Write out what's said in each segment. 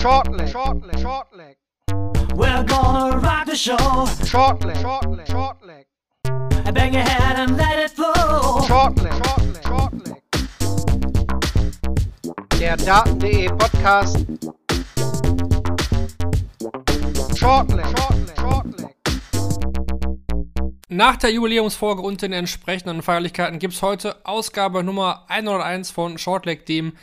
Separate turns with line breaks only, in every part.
Short leg, short leg, short leg.
We're gonna rock the show.
Short leg, short leg, short leg.
Bang your head and let it flow.
Short leg, short leg, short leg. Der Daten.de Podcast. Short leg, short leg, short leg.
Nach der Jubiläumsfolge und den entsprechenden Feierlichkeiten gibt es heute Ausgabe Nummer 101 von Shortleg, dem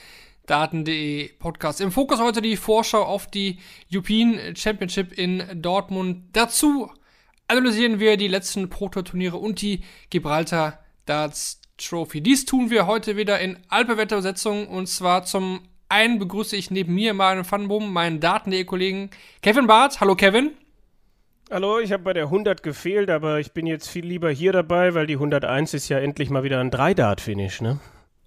Daten.de Podcast. Im Fokus heute die Vorschau auf die European Championship in Dortmund. Dazu analysieren wir die letzten Proto-Turniere und die Gibraltar Darts Trophy. Dies tun wir heute wieder in Alpewetterbesetzung und zwar zum einen begrüße ich neben mir meinen Funboom, meinen Daten.de Kollegen Kevin Barth. Hallo Kevin.
Hallo, ich habe bei der 100 gefehlt, aber ich bin jetzt viel lieber hier dabei, weil die 101 ist ja endlich mal wieder ein 3-Dart-Finish, ne?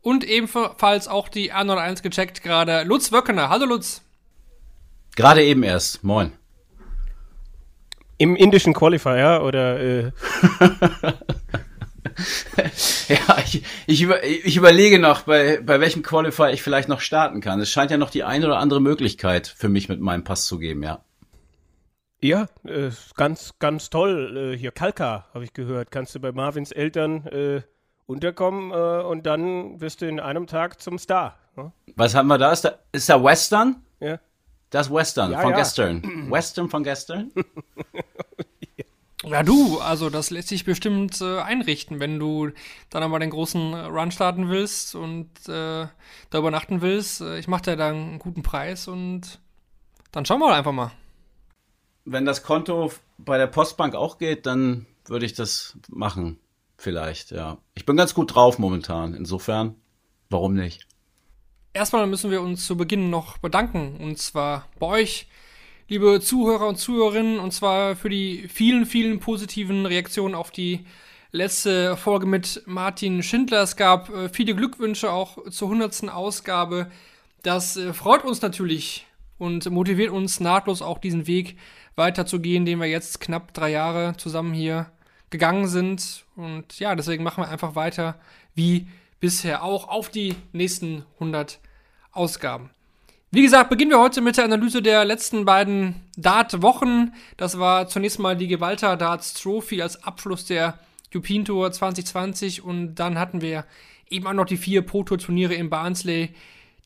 Und ebenfalls auch die A01 gecheckt gerade. Lutz Wöckener. Hallo Lutz.
Gerade eben erst. Moin.
Im indischen Qualifier oder äh
ja, ich, ich, über, ich überlege noch, bei, bei welchem Qualifier ich vielleicht noch starten kann. Es scheint ja noch die eine oder andere Möglichkeit für mich mit meinem Pass zu geben, ja.
Ja, äh, ganz, ganz toll. Äh, hier Kalka, habe ich gehört. Kannst du bei Marvins Eltern äh, unterkommen äh, und dann wirst du in einem Tag zum Star. Ne?
Was haben wir da? Ist da, ist da Western?
Ja.
Das ist Western
Ja,
von
ja.
gestern. Western von gestern?
Ja, du, also das lässt sich bestimmt äh, einrichten, wenn du dann einmal den großen Run starten willst und äh, da übernachten willst. Äh, ich mache dir da einen guten Preis und dann schauen wir einfach mal.
Wenn das Konto bei der Postbank auch geht, dann würde ich das machen. Vielleicht, ja. Ich bin ganz gut drauf momentan. Insofern, warum nicht?
Erstmal müssen wir uns zu Beginn noch bedanken und zwar bei euch, liebe Zuhörer und Zuhörerinnen, und zwar für die vielen, vielen positiven Reaktionen auf die letzte Folge mit Martin Schindler. Es gab äh, viele Glückwünsche auch zur 100. Ausgabe. Das äh, freut uns natürlich und motiviert uns nahtlos auch diesen Weg weiterzugehen, den wir jetzt knapp drei Jahre zusammen hier gegangen sind. Und ja, deswegen machen wir einfach weiter wie bisher auch auf die nächsten 100 Ausgaben. Wie gesagt, beginnen wir heute mit der Analyse der letzten beiden Dart-Wochen. Das war zunächst mal die Gewalter Darts Trophy als Abschluss der European Tour 2020 und dann hatten wir eben auch noch die vier Pro-Tour-Turniere in Barnsley,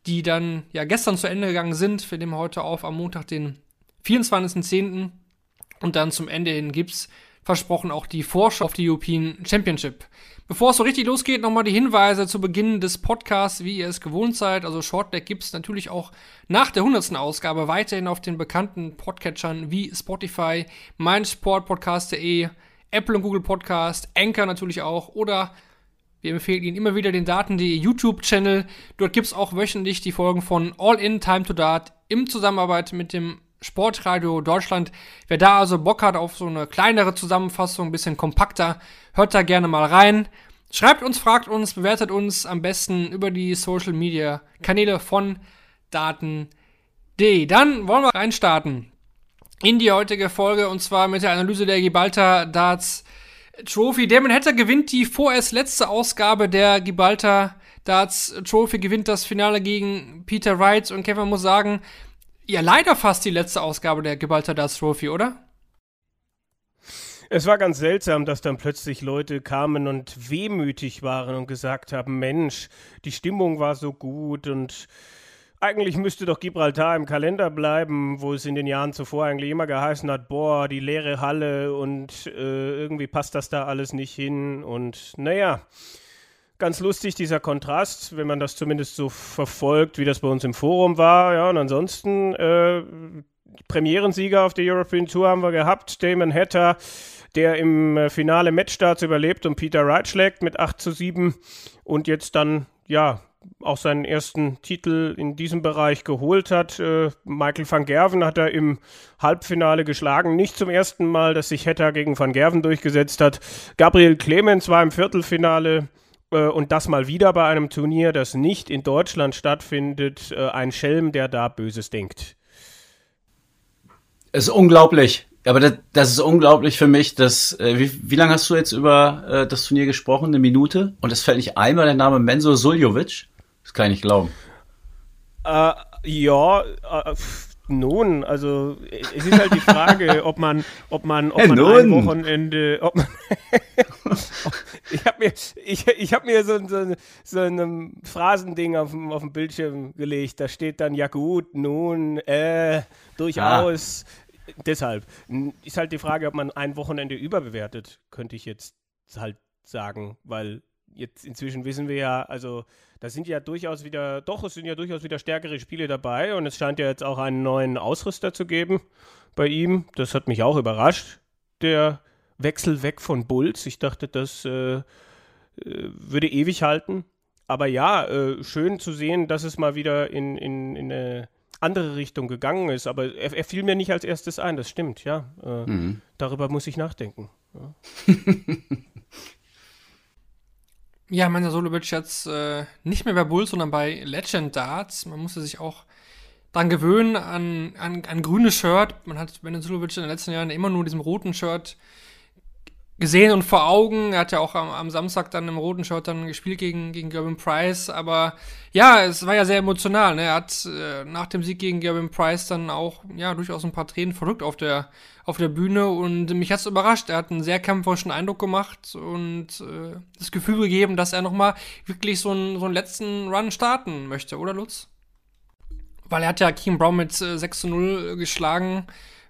die dann ja gestern zu Ende gegangen sind. Wir nehmen heute auf am Montag, den 24.10. Und dann zum Ende hin gibt's versprochen auch die Vorschau auf die European Championship. Bevor es so richtig losgeht, nochmal die Hinweise zu Beginn des Podcasts, wie ihr es gewohnt seid. Also Shortleg gibt's natürlich auch nach der 100. Ausgabe weiterhin auf den bekannten Podcatchern wie Spotify, meinsportpodcast.de, Apple und Google Podcast, Anchor natürlich auch oder wir empfehlen Ihnen immer wieder den Daten.de YouTube-Channel. Dort gibt's auch wöchentlich die Folgen von All In Time to Dart im Zusammenarbeit mit dem Sportradio Deutschland. Wer da also Bock hat auf so eine kleinere Zusammenfassung, ein bisschen kompakter, hört da gerne mal rein. Schreibt uns, fragt uns, bewertet uns am besten über die Social Media Kanäle von Daten.de. Dann wollen wir reinstarten in die heutige Folge und zwar mit der Analyse der Gibraltar Darts Trophy. Damon Hatter gewinnt die vorerst letzte Ausgabe der Gibraltar Darts Trophy, gewinnt das Finale gegen Peter Wright und Kevin muss sagen, ja, leider fast die letzte Ausgabe der Gibraltar Trophy, oder?
Es war ganz seltsam, dass dann plötzlich Leute kamen und wehmütig waren und gesagt haben, Mensch, die Stimmung war so gut und eigentlich müsste doch Gibraltar im Kalender bleiben, wo es in den Jahren zuvor eigentlich immer geheißen hat, boah, die leere Halle und äh, irgendwie passt das da alles nicht hin und naja, ganz lustig dieser Kontrast, wenn man das zumindest so verfolgt, wie das bei uns im Forum war, ja, und ansonsten äh, Premierensieger auf der European Tour haben wir gehabt, Damon Hatter, der im äh, Finale Matchstarts überlebt und Peter Wright schlägt mit 8 zu 7 und jetzt dann, ja, auch seinen ersten Titel in diesem Bereich geholt hat. Äh, Michael van Gerven hat er im Halbfinale geschlagen. Nicht zum ersten Mal, dass sich Hatter gegen van Gerven durchgesetzt hat. Gabriel Clemens war im Viertelfinale äh, und das mal wieder bei einem Turnier, das nicht in Deutschland stattfindet. Äh, ein Schelm, der da Böses denkt.
Es ist unglaublich. Aber das, das ist unglaublich für mich, dass, äh, wie, wie lange hast du jetzt über äh, das Turnier gesprochen? Eine Minute? Und es fällt nicht einmal der Name Menzo Suljovic? Das kann ich nicht glauben.
Äh, ja, äh, Nun, also es ist halt die Frage, ob man, ob man, ob man ein Wochenende, ob man, ich habe mir, ich, ich habe mir so, so, so ein Phrasending auf dem, auf dem Bildschirm gelegt. Da steht dann ja gut, nun, äh, durchaus. Deshalb n- ist halt die Frage, ob man ein Wochenende überbewertet, könnte ich jetzt halt sagen, weil jetzt inzwischen wissen wir ja, also da sind ja durchaus wieder, doch, es sind ja durchaus wieder stärkere Spiele dabei und es scheint ja jetzt auch einen neuen Ausrüster zu geben bei ihm. Das hat mich auch überrascht, der Wechsel weg von Bulls. Ich dachte, das äh, äh, würde ewig halten. Aber ja, äh, schön zu sehen, dass es mal wieder in, in, in eine andere Richtung gegangen ist. Aber er, er fiel mir nicht als erstes ein, das stimmt, ja. Äh,
Mhm.
Darüber muss ich nachdenken.
Ja, Mensa Solovic jetzt äh, nicht mehr bei Bulls, sondern bei Legend Darts. Man musste sich auch dran gewöhnen an an, an grünes Shirt. Man hat Mensa Solovic in den letzten Jahren immer nur in diesem roten Shirt gesehen und vor Augen. Er hat ja auch am, am Samstag dann im roten Shirt dann gespielt gegen, gegen Gervin Price. Aber ja, es war ja sehr emotional. Ne? Er hat äh, nach dem Sieg gegen Gervin Price dann auch ja durchaus ein paar Tränen verrückt auf der, auf der Bühne. Und mich hat's überrascht. Er hat einen sehr kämpferischen Eindruck gemacht und äh, das Gefühl gegeben, dass er nochmal wirklich so einen, so einen letzten Run starten möchte, oder Lutz? Weil er hat ja Keem Brown mit äh, 6 zu 0 geschlagen,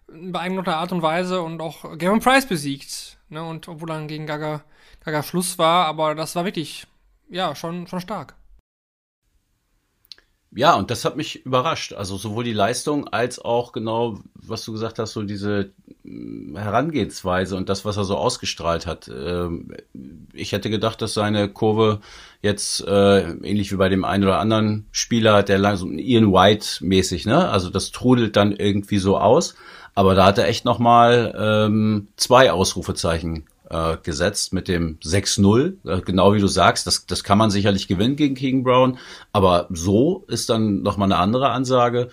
in beeindruckender Art und Weise und auch Gavin Price besiegt. Ne? Und obwohl dann gegen Gaga, Gaga Schluss war, aber das war wirklich, ja, schon, schon stark.
Ja, und das hat mich überrascht. Also sowohl die Leistung als auch genau, was du gesagt hast, so diese mm, Herangehensweise und das, was er so ausgestrahlt hat. Ähm, Ich hätte gedacht, dass seine Kurve jetzt äh, ähnlich wie bei dem einen oder anderen Spieler, der langsam Ian White mäßig, ne? Also das trudelt dann irgendwie so aus. Aber da hat er echt noch mal ähm, zwei Ausrufezeichen äh, gesetzt mit dem 6-0. Äh, genau wie du sagst, das, das kann man sicherlich gewinnen gegen King Brown. Aber so ist dann nochmal eine andere Ansage.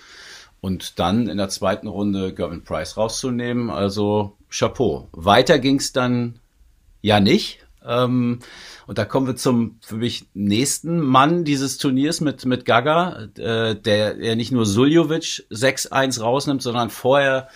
Und dann in der zweiten Runde Gavin Price rauszunehmen, also Chapeau. Weiter ging's dann ja nicht. Ähm, und da kommen wir zum für mich nächsten Mann dieses Turniers mit, mit Gaga, äh, der, der nicht nur Suljovic 6-1 rausnimmt, sondern vorher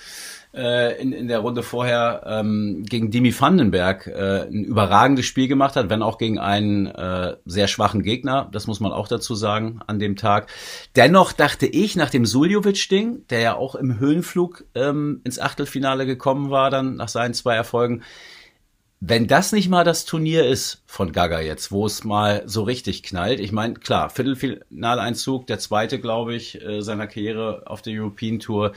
äh, in, in der Runde vorher ähm, gegen Dimi Vandenberg äh, ein überragendes Spiel gemacht hat, wenn auch gegen einen äh, sehr schwachen Gegner, das muss man auch dazu sagen, an dem Tag. Dennoch dachte ich nach dem Suljovic-Ding, der ja auch im Höhenflug ähm, ins Achtelfinale gekommen war, dann nach seinen zwei Erfolgen, wenn das nicht mal das Turnier ist von Gaga jetzt, wo es mal so richtig knallt, ich meine, klar, Viertelfinaleinzug, der zweite, glaube ich, äh, seiner Karriere auf der European Tour,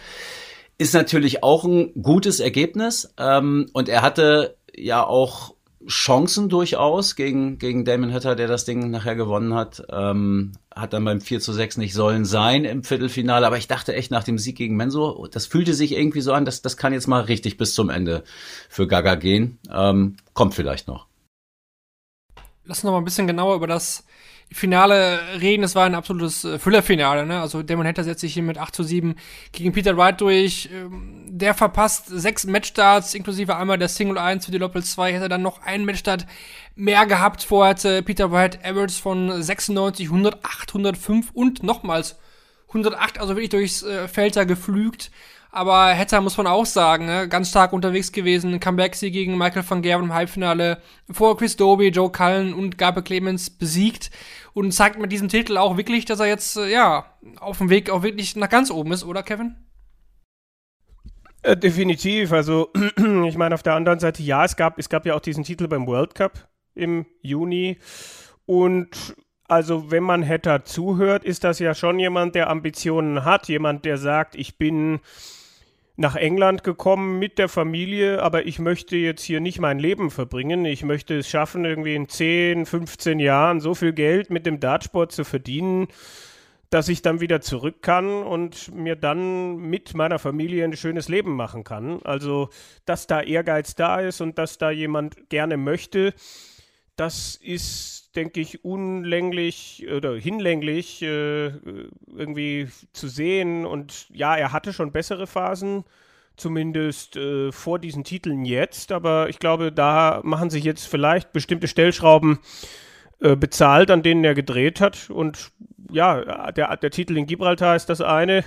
ist natürlich auch ein gutes Ergebnis. Ähm, und er hatte ja auch Chancen durchaus gegen, gegen Damon Hatter, der das Ding nachher gewonnen hat. Ähm, hat dann beim 4 zu 6 nicht sollen sein im Viertelfinale. Aber ich dachte echt nach dem Sieg gegen Menso, das fühlte sich irgendwie so an, dass das kann jetzt mal richtig bis zum Ende für Gaga gehen. Ähm, kommt vielleicht noch.
Lass uns noch mal ein bisschen genauer über das Finale reden. Es war ein absolutes äh, Füllerfinale. Ne? Also Damon Hatter setzt sich hier mit 8 zu 7 gegen Peter Wright durch. Ähm, der verpasst sechs Matchstarts, inklusive einmal der Single 1 für die Doppel 2. Hätte dann noch einen Matchstart mehr gehabt. Vorher hatte Peter Wright Average von 96, 108, 105 und nochmals 108, also wirklich durchs äh, Feld geflügt. Aber Hatter muss man auch sagen, ne? ganz stark unterwegs gewesen. Comeback-Sieg gegen Michael van Gerwen im Halbfinale. Vor Chris Doby, Joe Cullen und Gabe Clemens besiegt. Und zeigt mit diesem Titel auch wirklich, dass er jetzt, äh, ja, auf dem Weg auch wirklich nach ganz oben ist, oder Kevin?
Äh, definitiv. Also, ich meine, auf der anderen Seite, ja, es gab, es gab ja auch diesen Titel beim World Cup im Juni. Und also, wenn man Hatter zuhört, ist das ja schon jemand, der Ambitionen hat. Jemand, der sagt, ich bin nach England gekommen mit der Familie, aber ich möchte jetzt hier nicht mein Leben verbringen. Ich möchte es schaffen, irgendwie in 10, 15 Jahren so viel Geld mit dem Dartsport zu verdienen, dass ich dann wieder zurück kann und mir dann mit meiner Familie ein schönes Leben machen kann. Also, dass da Ehrgeiz da ist und dass da jemand gerne möchte, das ist, denke ich, unlänglich oder hinlänglich äh, irgendwie zu sehen. Und ja, er hatte schon bessere Phasen, zumindest äh, vor diesen Titeln jetzt. Aber ich glaube, da machen sich jetzt vielleicht bestimmte Stellschrauben äh, bezahlt, an denen er gedreht hat. Und ja, der, der Titel in Gibraltar ist das eine.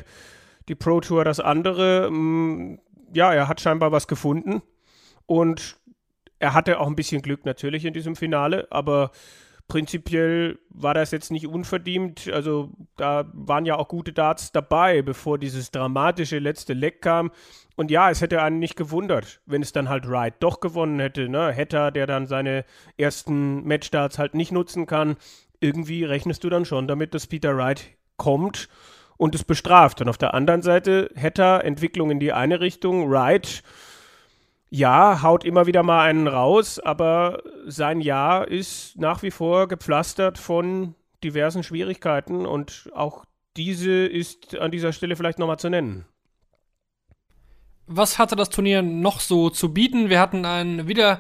die Pro Tour das andere. Mm, ja, er hat scheinbar was gefunden und er hatte auch ein bisschen Glück natürlich in diesem Finale, aber prinzipiell war das jetzt nicht unverdient. Also da waren ja auch gute Darts dabei, bevor dieses dramatische letzte Leck kam. Und ja, es hätte einen nicht gewundert, wenn es dann halt Wright doch gewonnen hätte. Ne? Hatter, der dann seine ersten Matchdarts halt nicht nutzen kann. Irgendwie rechnest du dann schon damit, dass Peter Wright kommt und es bestraft. Und auf der anderen Seite Hatter, Entwicklung in die eine Richtung, Wright ja, haut immer wieder mal einen raus, aber sein Jahr ist nach wie vor gepflastert von diversen Schwierigkeiten und auch diese ist an dieser Stelle vielleicht nochmal zu nennen.
Was hatte das Turnier noch so zu bieten? Wir hatten einen wieder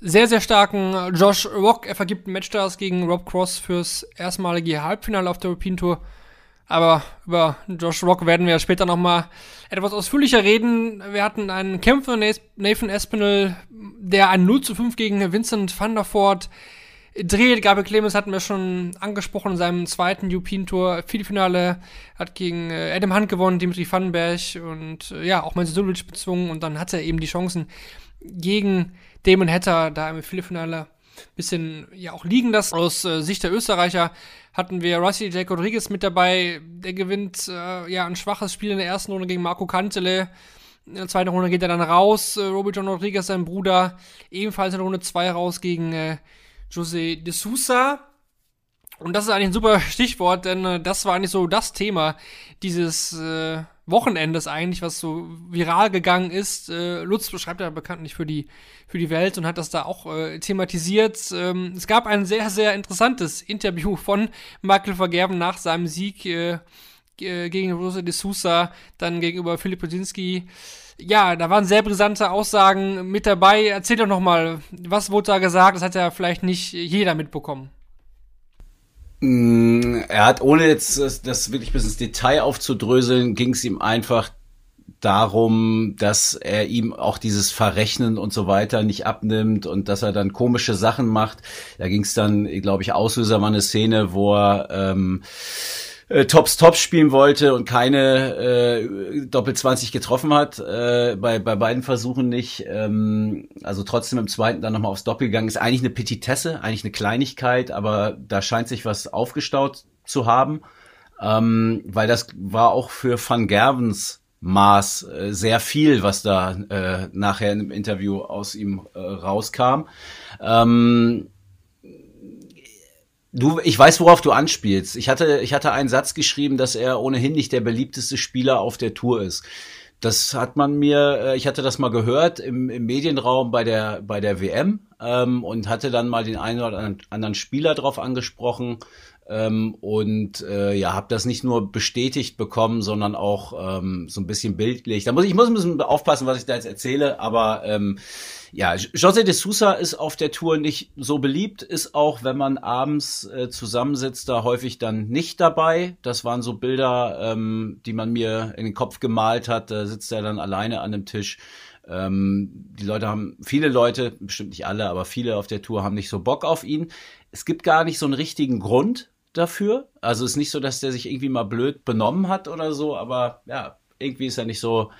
sehr, sehr starken Josh Rock. Er vergibt Matchstars gegen Rob Cross fürs erstmalige Halbfinale auf der European Tour. Aber über Josh Rock werden wir später nochmal etwas ausführlicher reden. Wir hatten einen Kämpfer, Nathan Espinel, der ein 0 zu 5 gegen Vincent van der Voort dreht. Gabriel Clemens hatten wir schon angesprochen in seinem zweiten European Tour. Viertelfinale hat gegen äh, Adam Hunt gewonnen, Dimitri Vandenberg und äh, ja, auch Menzo Sulic bezwungen. Und dann hat er eben die Chancen gegen Damon Hatter da im Viertelfinale bisschen ja auch liegen lassen. Aus äh, Sicht der Österreicher hatten wir Rossi J. Rodriguez mit dabei. Der gewinnt äh, ja ein schwaches Spiel in der ersten Runde gegen Marco Cantele. In der zweiten Runde geht er dann raus. Äh, Robert John Rodriguez, sein Bruder, ebenfalls in Runde 2 raus gegen äh, José de Sousa. Und das ist eigentlich ein super Stichwort, denn äh, das war eigentlich so das Thema dieses äh, Wochenendes eigentlich, was so viral gegangen ist. Äh, Lutz beschreibt ja bekanntlich für die, für die Welt und hat das da auch äh, thematisiert. Ähm, es gab ein sehr, sehr interessantes Interview von Michael Vergerben nach seinem Sieg äh, äh gegen Rosa de Sousa, dann gegenüber Philipp Podinski. Ja, da waren sehr brisante Aussagen mit dabei. Erzähl doch nochmal, was wurde da gesagt? Das hat ja vielleicht nicht jeder mitbekommen.
Mm, er hat, ohne jetzt das, wirklich bis ins Detail aufzudröseln, ging es ihm einfach darum, dass er ihm auch dieses Verrechnen und so weiter nicht abnimmt und dass er dann komische Sachen macht. Da ging es dann, glaube ich, Auslöser war eine Szene, wo er ähm, äh, Tops Tops spielen wollte und keine äh, Doppel 20 getroffen hat, äh, bei, bei beiden Versuchen nicht, ähm, also trotzdem im zweiten dann nochmal aufs Doppel gegangen, ist eigentlich eine Petitesse, eigentlich eine Kleinigkeit, aber da scheint sich was aufgestaut zu haben, ähm, weil das war auch für Van Gervens Maß äh, sehr viel, was da äh, nachher im Interview aus ihm äh, rauskam. Ähm, Du, ich weiß, worauf du anspielst. Ich hatte, ich hatte einen Satz geschrieben, dass er ohnehin nicht der beliebteste Spieler auf der Tour ist. Das hat man mir, äh, ich hatte das mal gehört im, im Medienraum bei der, bei der WM ähm, und hatte dann mal den einen oder anderen Spieler drauf angesprochen ähm, und äh, ja, habe das nicht nur bestätigt bekommen, sondern auch ähm, so ein bisschen bildlich. Da muss ich, muss ein bisschen aufpassen, was ich da jetzt erzähle, aber ähm, ja, José de Sousa ist auf der Tour nicht so beliebt, ist auch, wenn man abends äh, zusammensitzt, da häufig dann nicht dabei. Das waren so Bilder, ähm, die man mir in den Kopf gemalt hat. Da sitzt er dann alleine an dem Tisch. Ähm, die Leute haben, viele Leute, bestimmt nicht alle, aber viele auf der Tour haben nicht so Bock auf ihn. Es gibt gar nicht so einen richtigen Grund dafür. Also es ist nicht so, dass der sich irgendwie mal blöd benommen hat oder so, aber ja, irgendwie ist er nicht so,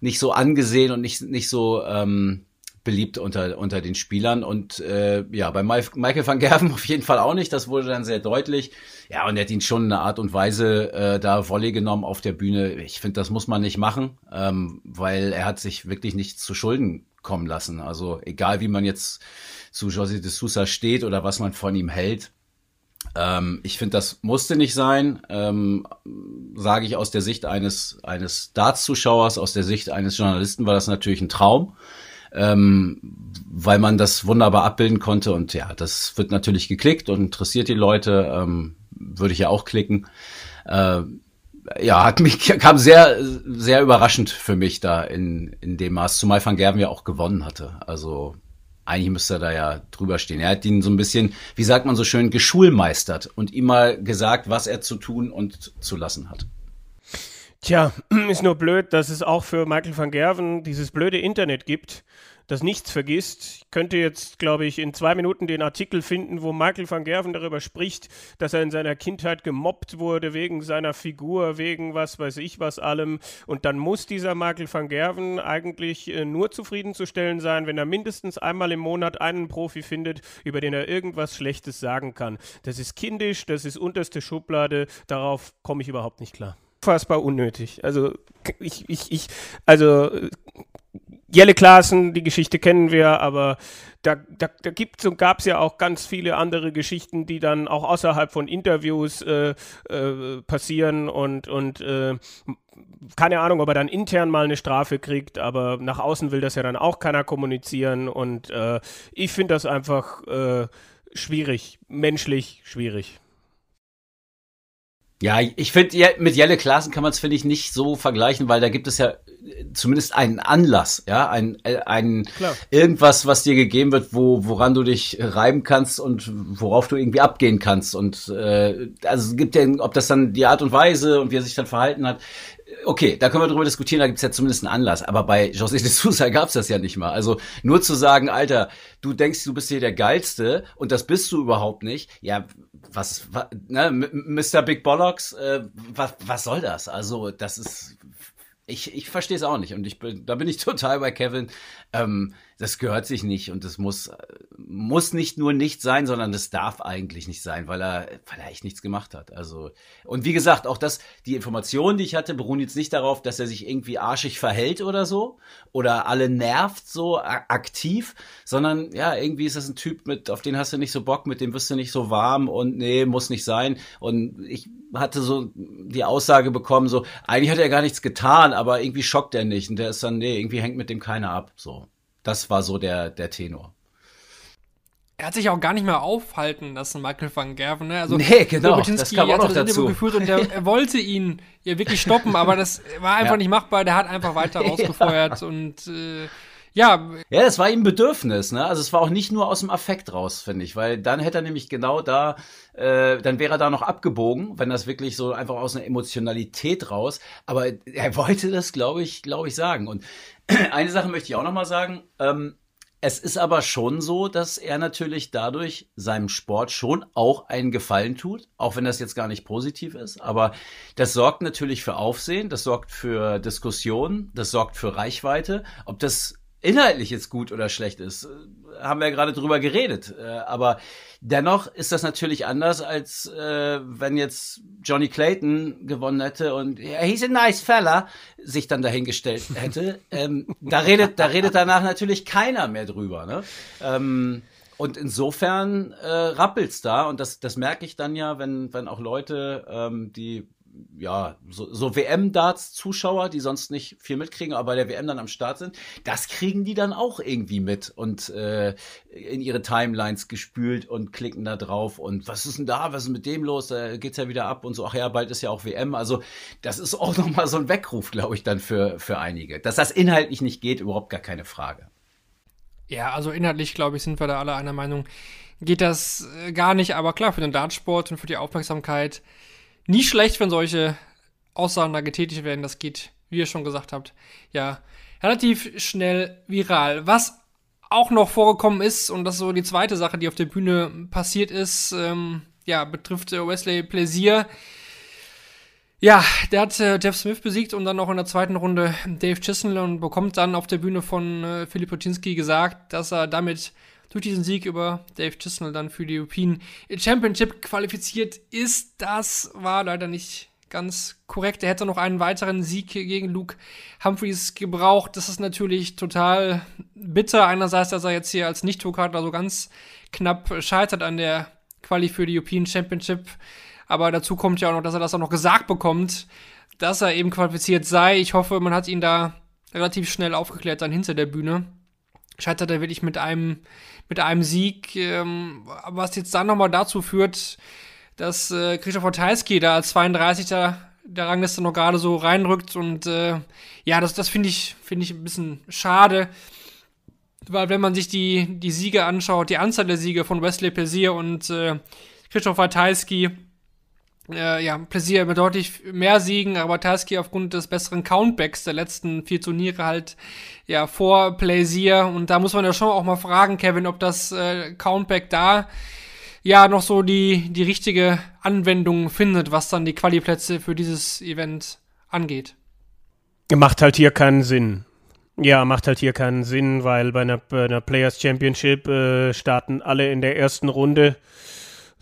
nicht so angesehen und nicht, nicht so, ähm, beliebt unter, unter den Spielern. Und äh, ja, bei Michael van Gerven auf jeden Fall auch nicht. Das wurde dann sehr deutlich. Ja, und er hat ihn schon in einer Art und Weise äh, da Volley genommen auf der Bühne. Ich finde, das muss man nicht machen, ähm, weil er hat sich wirklich nichts zu Schulden kommen lassen. Also egal, wie man jetzt zu José de Sousa steht oder was man von ihm hält. Ähm, ich finde, das musste nicht sein, ähm, sage ich aus der Sicht eines, eines Darts-Zuschauers, aus der Sicht eines Journalisten war das natürlich ein Traum ähm, weil man das wunderbar abbilden konnte. Und ja, das wird natürlich geklickt und interessiert die Leute. Ähm, würde ich ja auch klicken. Äh, ja, hat mich kam sehr sehr überraschend für mich da in in dem Maß, zumal Van Gerven ja auch gewonnen hatte. Also eigentlich müsste er da ja drüber stehen. Er hat ihn so ein bisschen, wie sagt man so schön, geschulmeistert und ihm mal gesagt, was er zu tun und zu lassen hat.
Tja, ist nur blöd, dass es auch für Michael van Gerven dieses blöde Internet gibt, das nichts vergisst. Ich könnte jetzt, glaube ich, in zwei Minuten den Artikel finden, wo Michael van Gerven darüber spricht, dass er in seiner Kindheit gemobbt wurde wegen seiner Figur, wegen was weiß ich was allem. Und dann muss dieser Michael van Gerven eigentlich äh, nur zufriedenzustellen sein, wenn er mindestens einmal im Monat einen Profi findet, über den er irgendwas Schlechtes sagen kann. Das ist kindisch, das ist unterste Schublade, darauf komme ich überhaupt nicht klar unfassbar unnötig. Also ich, ich, ich, also Jelle Klaassen, die Geschichte kennen wir, aber da, da, da gibt und gab es ja auch ganz viele andere Geschichten, die dann auch außerhalb von Interviews äh, äh, passieren und, und äh, keine Ahnung, ob er dann intern mal eine Strafe kriegt, aber nach außen will das ja dann auch keiner kommunizieren und äh, ich finde das einfach äh, schwierig, menschlich schwierig.
Ja, ich finde, mit Jelle Klaassen kann man es, finde ich, nicht so vergleichen, weil da gibt es ja zumindest einen Anlass, ja, ein, äh, ein irgendwas, was dir gegeben wird, wo, woran du dich reiben kannst und worauf du irgendwie abgehen kannst. Und äh, also es gibt ja, ob das dann die Art und Weise und wie er sich dann verhalten hat, okay, da können wir drüber diskutieren, da gibt's ja zumindest einen Anlass. Aber bei José de Sousa gab's das ja nicht mal. Also nur zu sagen, Alter, du denkst, du bist hier der Geilste und das bist du überhaupt nicht. Ja, was, was ne, Mr. Big Bollocks, äh, was, was soll das? Also das ist ich, ich verstehe es auch nicht. Und ich bin, da bin ich total bei Kevin. Ähm, das gehört sich nicht und das muss, muss nicht nur nicht sein, sondern das darf eigentlich nicht sein, weil er, weil er echt nichts gemacht hat. Also, und wie gesagt, auch das, die Informationen, die ich hatte, beruhen jetzt nicht darauf, dass er sich irgendwie arschig verhält oder so oder alle nervt so aktiv, sondern ja, irgendwie ist das ein Typ mit, auf den hast du nicht so Bock, mit dem wirst du nicht so warm und nee, muss nicht sein. Und ich hatte so die Aussage bekommen, so, eigentlich hat er gar nichts getan, aber irgendwie schockt er nicht. Und der ist dann, nee, irgendwie hängt mit dem keiner ab. So. Das war so der, der Tenor.
Er hat sich auch gar nicht mehr aufhalten lassen, Michael van Gerven. Ne?
Also, nee, genau, das kam auch noch dazu.
Geführt und der, er wollte ihn ja wirklich stoppen, aber das war einfach ja. nicht machbar. Der hat einfach weiter rausgefeuert ja. und äh, ja.
Ja, das war ihm Bedürfnis, ne? Also es war auch nicht nur aus dem Affekt raus, finde ich, weil dann hätte er nämlich genau da, äh, dann wäre er da noch abgebogen, wenn das wirklich so einfach aus einer Emotionalität raus. Aber er wollte das, glaube ich, glaube ich, sagen. Und eine Sache möchte ich auch noch mal sagen. Ähm, es ist aber schon so, dass er natürlich dadurch seinem Sport schon auch einen Gefallen tut, auch wenn das jetzt gar nicht positiv ist. Aber das sorgt natürlich für Aufsehen, das sorgt für Diskussionen, das sorgt für Reichweite. Ob das inhaltlich jetzt gut oder schlecht ist, äh, haben wir ja gerade drüber geredet. Äh, aber dennoch ist das natürlich anders, als äh, wenn jetzt Johnny Clayton gewonnen hätte und yeah, he's a nice fella sich dann dahingestellt hätte. ähm, da redet, da redet danach natürlich keiner mehr drüber. Ne? Ähm, und insofern äh, rappelt's da und das, das merke ich dann ja, wenn, wenn auch Leute, ähm, die ja, so, so WM-Darts-Zuschauer, die sonst nicht viel mitkriegen, aber bei der WM dann am Start sind, das kriegen die dann auch irgendwie mit und äh, in ihre Timelines gespült und klicken da drauf und was ist denn da, was ist mit dem los, da geht's ja wieder ab und so, ach ja, bald ist ja auch WM, also das ist auch nochmal so ein Weckruf, glaube ich, dann für, für einige. Dass das inhaltlich nicht geht, überhaupt gar keine Frage.
Ja, also inhaltlich, glaube ich, sind wir da alle einer Meinung, geht das äh, gar nicht, aber klar, für den Dartsport und für die Aufmerksamkeit nie schlecht, wenn solche Aussagen da getätigt werden. Das geht, wie ihr schon gesagt habt, ja, relativ schnell viral. Was auch noch vorgekommen ist, und das ist so die zweite Sache, die auf der Bühne passiert ist, ähm, ja, betrifft äh, Wesley Plaisir. Ja, der hat äh, Jeff Smith besiegt und dann noch in der zweiten Runde Dave Chisnell und bekommt dann auf der Bühne von äh, Philipp Oczynski gesagt, dass er damit durch diesen Sieg über Dave Chisnell dann für die European Championship qualifiziert ist. Das war leider nicht ganz korrekt. Er hätte noch einen weiteren Sieg gegen Luke Humphreys gebraucht. Das ist natürlich total bitter. Einerseits, dass er jetzt hier als Nicht-Tourkartler so ganz knapp scheitert an der Quali für die European Championship. Aber dazu kommt ja auch noch, dass er das auch noch gesagt bekommt, dass er eben qualifiziert sei. Ich hoffe, man hat ihn da relativ schnell aufgeklärt dann hinter der Bühne. Scheitert er wirklich mit einem mit einem Sieg, ähm, was jetzt dann nochmal dazu führt, dass äh, Christopher Teilski da als 32. der Rangliste noch gerade so reinrückt und äh, ja, das, das finde ich, finde ich ein bisschen schade. Weil wenn man sich die, die Siege anschaut, die Anzahl der Siege von Wesley Pelsier und äh, Christopher Teilski, äh, ja, Pläsier mit deutlich mehr Siegen, aber Tarski aufgrund des besseren Countbacks der letzten vier Turniere halt ja vor Pläsier. Und da muss man ja schon auch mal fragen, Kevin, ob das äh, Countback da ja noch so die, die richtige Anwendung findet, was dann die Qualiplätze für dieses Event angeht.
Macht halt hier keinen Sinn. Ja, macht halt hier keinen Sinn, weil bei einer, bei einer Players Championship äh, starten alle in der ersten Runde.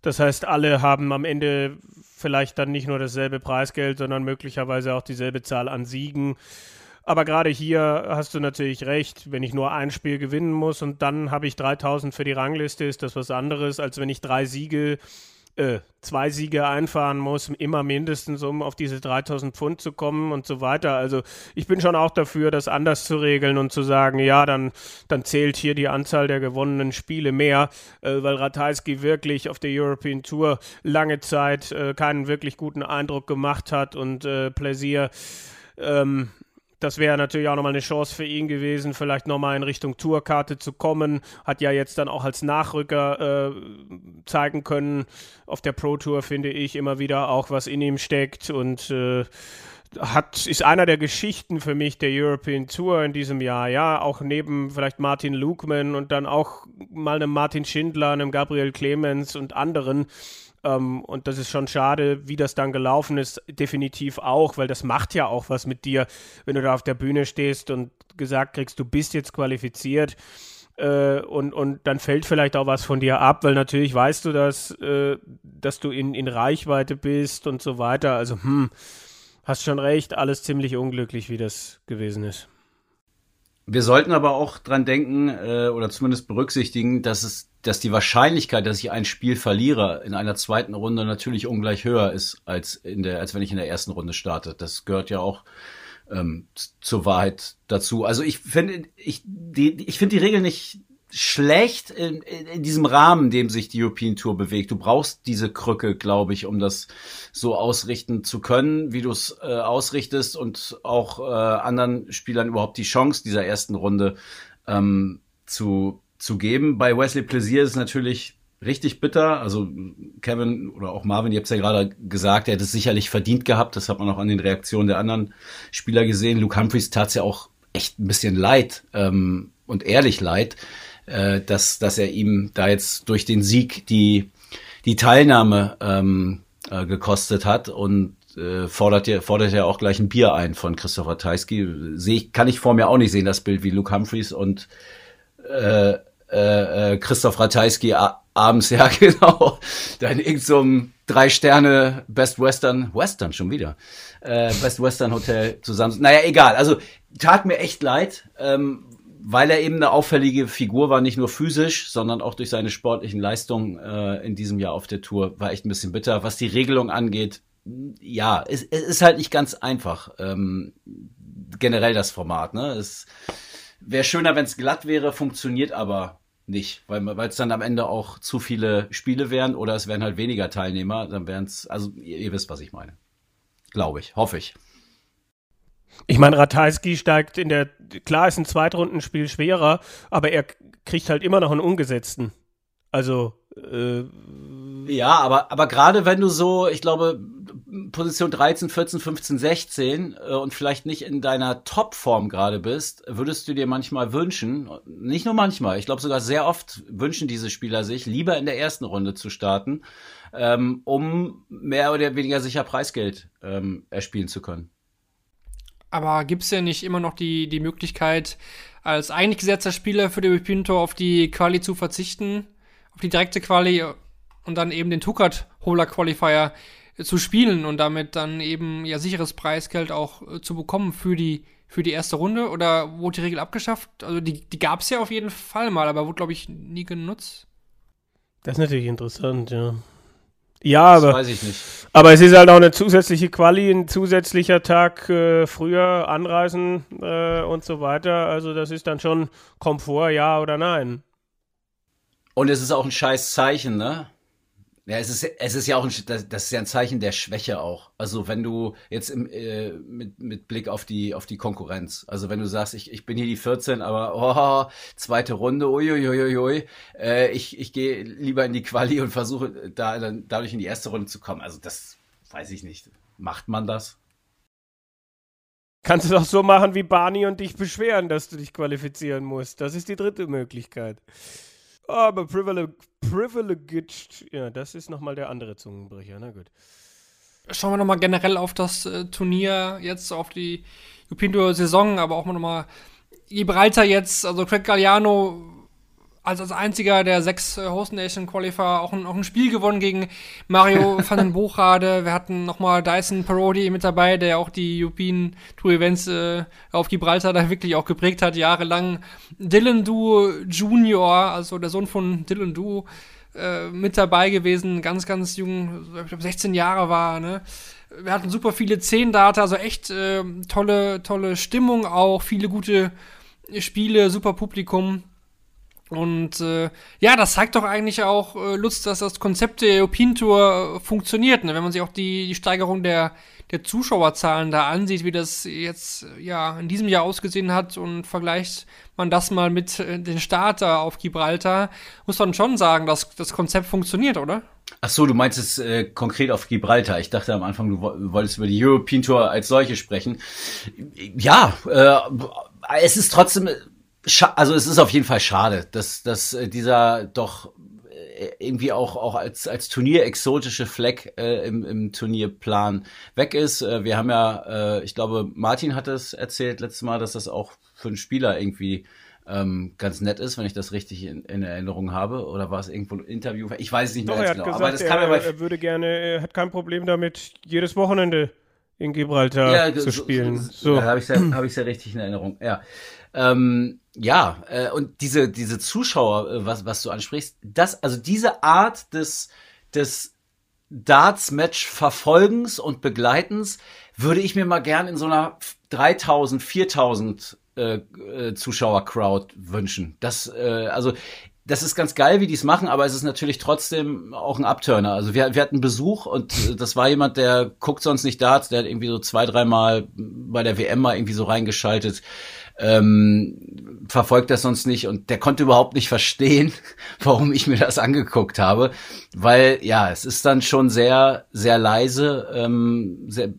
Das heißt, alle haben am Ende vielleicht dann nicht nur dasselbe Preisgeld, sondern möglicherweise auch dieselbe Zahl an Siegen. Aber gerade hier hast du natürlich recht, wenn ich nur ein Spiel gewinnen muss und dann habe ich 3000 für die Rangliste, ist das was anderes, als wenn ich drei Siege äh, zwei Siege einfahren muss, immer mindestens, um auf diese 3000 Pfund zu kommen und so weiter. Also ich bin schon auch dafür, das anders zu regeln und zu sagen, ja, dann, dann zählt hier die Anzahl der gewonnenen Spiele mehr, äh, weil Ratajski wirklich auf der European Tour lange Zeit äh, keinen wirklich guten Eindruck gemacht hat und äh, Pläsier ähm, das wäre natürlich auch nochmal eine Chance für ihn gewesen, vielleicht nochmal in Richtung Tourkarte zu kommen. Hat ja jetzt dann auch als Nachrücker äh, zeigen können. Auf der Pro Tour finde ich immer wieder auch, was in ihm steckt und äh, hat, ist einer der Geschichten für mich der European Tour in diesem Jahr, ja, auch neben vielleicht Martin Lukman und dann auch mal einem Martin Schindler, einem Gabriel Clemens und anderen, ähm, und das ist schon schade, wie das dann gelaufen ist, definitiv auch, weil das macht ja auch was mit dir, wenn du da auf der Bühne stehst und gesagt kriegst, du bist jetzt qualifiziert. Äh, und, und dann fällt vielleicht auch was von dir ab, weil natürlich weißt du, dass, äh, dass du in, in Reichweite bist und so weiter. Also, hm, hast schon recht, alles ziemlich unglücklich, wie das gewesen ist.
Wir sollten aber auch dran denken äh, oder zumindest berücksichtigen, dass es, dass die Wahrscheinlichkeit, dass ich ein Spiel verliere in einer zweiten Runde natürlich ungleich höher ist als in der, als wenn ich in der ersten Runde starte. Das gehört ja auch ähm, zur Wahrheit dazu. Also ich finde, ich die, ich finde die Regel nicht schlecht in, in, diesem Rahmen, in dem sich die European Tour bewegt. Du brauchst diese Krücke, glaube ich, um das so ausrichten zu können, wie du es äh, ausrichtest und auch äh, anderen Spielern überhaupt die Chance dieser ersten Runde ähm, zu, zu geben. Bei Wesley Plaisir ist es natürlich richtig bitter. Also Kevin oder auch Marvin, ihr habt es ja gerade gesagt, er hätte es sicherlich verdient gehabt. Das hat man auch an den Reaktionen der anderen Spieler gesehen. Luke Humphreys tat es ja auch echt ein bisschen leid ähm, und ehrlich leid äh, dass, dass er ihm da jetzt durch den Sieg die, die Teilnahme ähm, äh, gekostet hat und äh, fordert ja fordert ja auch gleich ein Bier ein von Christopher Teiski. Sehe ich, kann ich vor mir auch nicht sehen, das Bild wie Luke Humphreys und äh, äh, äh Christoph Ratajski abends, ja genau, da in irgendeinem so drei Sterne Best Western, Western schon wieder, äh, Best Western Hotel zusammen. Naja, egal, also tat mir echt leid, ähm, weil er eben eine auffällige Figur war, nicht nur physisch, sondern auch durch seine sportlichen Leistungen äh, in diesem Jahr auf der Tour, war echt ein bisschen bitter. Was die Regelung angeht, ja, es, es ist halt nicht ganz einfach. Ähm, generell das Format, ne? Es wäre schöner, wenn es glatt wäre, funktioniert aber nicht, weil es dann am Ende auch zu viele Spiele wären oder es wären halt weniger Teilnehmer, dann wären es, also ihr, ihr wisst, was ich meine. Glaube ich, hoffe ich.
Ich meine, Ratajski steigt in der, klar ist ein Zweitrundenspiel schwerer, aber er kriegt halt immer noch einen Umgesetzten. Also, äh,
ja, aber, aber gerade wenn du so, ich glaube, Position 13, 14, 15, 16 äh, und vielleicht nicht in deiner Topform gerade bist, würdest du dir manchmal wünschen, nicht nur manchmal, ich glaube sogar sehr oft wünschen diese Spieler sich, lieber in der ersten Runde zu starten, ähm, um mehr oder weniger sicher Preisgeld ähm, erspielen zu können.
Aber gibt es ja nicht immer noch die, die Möglichkeit, als eigentlich gesetzter Spieler für den European auf die Quali zu verzichten, auf die direkte Quali und dann eben den Tukat Holer Qualifier zu spielen und damit dann eben ja sicheres Preisgeld auch äh, zu bekommen für die für die erste Runde oder wurde die Regel abgeschafft? Also die, die gab es ja auf jeden Fall mal, aber wurde glaube ich nie genutzt.
Das ist natürlich interessant, ja. Ja, das aber,
weiß ich nicht.
aber es ist halt auch eine zusätzliche Quali, ein zusätzlicher Tag äh, früher anreisen äh, und so weiter. Also das ist dann schon Komfort, ja oder nein.
Und es ist auch ein scheiß Zeichen, ne? Ja, es ist, es ist ja auch ein, das, ist ja ein Zeichen der Schwäche auch. Also wenn du jetzt im, äh, mit, mit Blick auf die, auf die Konkurrenz, also wenn du sagst, ich, ich bin hier die 14, aber oh, zweite Runde, uiuiuiui, äh, ich, ich gehe lieber in die Quali und versuche da dann dadurch in die erste Runde zu kommen. Also das weiß ich nicht. Macht man das?
Kannst du doch so machen wie Barney und dich beschweren, dass du dich qualifizieren musst. Das ist die dritte Möglichkeit. Aber privileged, privileged ja, das ist nochmal der andere Zungenbrecher. Na gut.
Schauen wir nochmal generell auf das äh, Turnier, jetzt auf die European Tour Saison, aber auch mal nochmal Gibraltar jetzt, also Craig Galliano als, als einziger der sechs äh, Host Nation Qualifier auch ein, auch ein Spiel gewonnen gegen Mario van den Buchrade. Wir hatten nochmal Dyson Parodi mit dabei, der auch die European Tour Events äh, auf Gibraltar da wirklich auch geprägt hat, jahrelang. Dylan Du Junior, also der Sohn von Dylan Du, äh, mit dabei gewesen, ganz, ganz jung, ich glaube 16 Jahre war, ne? Wir hatten super viele Zehn-Data, also echt äh, tolle, tolle Stimmung auch, viele gute Spiele, super Publikum. Und äh, ja, das zeigt doch eigentlich auch, äh, Lutz, dass das Konzept der European Tour äh, funktioniert. Ne? Wenn man sich auch die, die Steigerung der, der Zuschauerzahlen da ansieht, wie das jetzt äh, ja in diesem Jahr ausgesehen hat und vergleicht man das mal mit äh, den Starter auf Gibraltar, muss man schon sagen, dass das Konzept funktioniert, oder?
Ach so, du meinst es äh, konkret auf Gibraltar. Ich dachte am Anfang, du wolltest über die European Tour als solche sprechen. Ja, äh, es ist trotzdem also es ist auf jeden Fall schade, dass, dass äh, dieser doch äh, irgendwie auch, auch als, als Turnier exotische Fleck äh, im, im Turnierplan weg ist. Äh, wir haben ja, äh, ich glaube, Martin hat es erzählt letztes Mal, dass das auch für einen Spieler irgendwie ähm, ganz nett ist, wenn ich das richtig in, in Erinnerung habe. Oder war es irgendwo ein Interview? Ich weiß es nicht mehr
Doch,
ganz
er
genau.
Gesagt,
aber das
er,
kann aber
er würde gerne, er hat kein Problem damit, jedes Wochenende in Gibraltar
ja,
zu
so,
spielen.
So,
So.
Ja, habe ich ja, hab ja richtig in Erinnerung. Ja. Ähm, ja, äh, und diese, diese Zuschauer, äh, was, was du ansprichst, das, also diese Art des, des Darts-Match Verfolgens und Begleitens würde ich mir mal gern in so einer 3000, 4000 äh, äh, Zuschauer-Crowd wünschen. Das, äh, also, das ist ganz geil, wie die es machen, aber es ist natürlich trotzdem auch ein Upturner. Also wir, wir hatten Besuch und äh, das war jemand, der guckt sonst nicht Darts, der hat irgendwie so zwei, dreimal bei der WM mal irgendwie so reingeschaltet ähm, verfolgt das sonst nicht und der konnte überhaupt nicht verstehen, warum ich mir das angeguckt habe, weil ja, es ist dann schon sehr, sehr leise, ähm, sehr,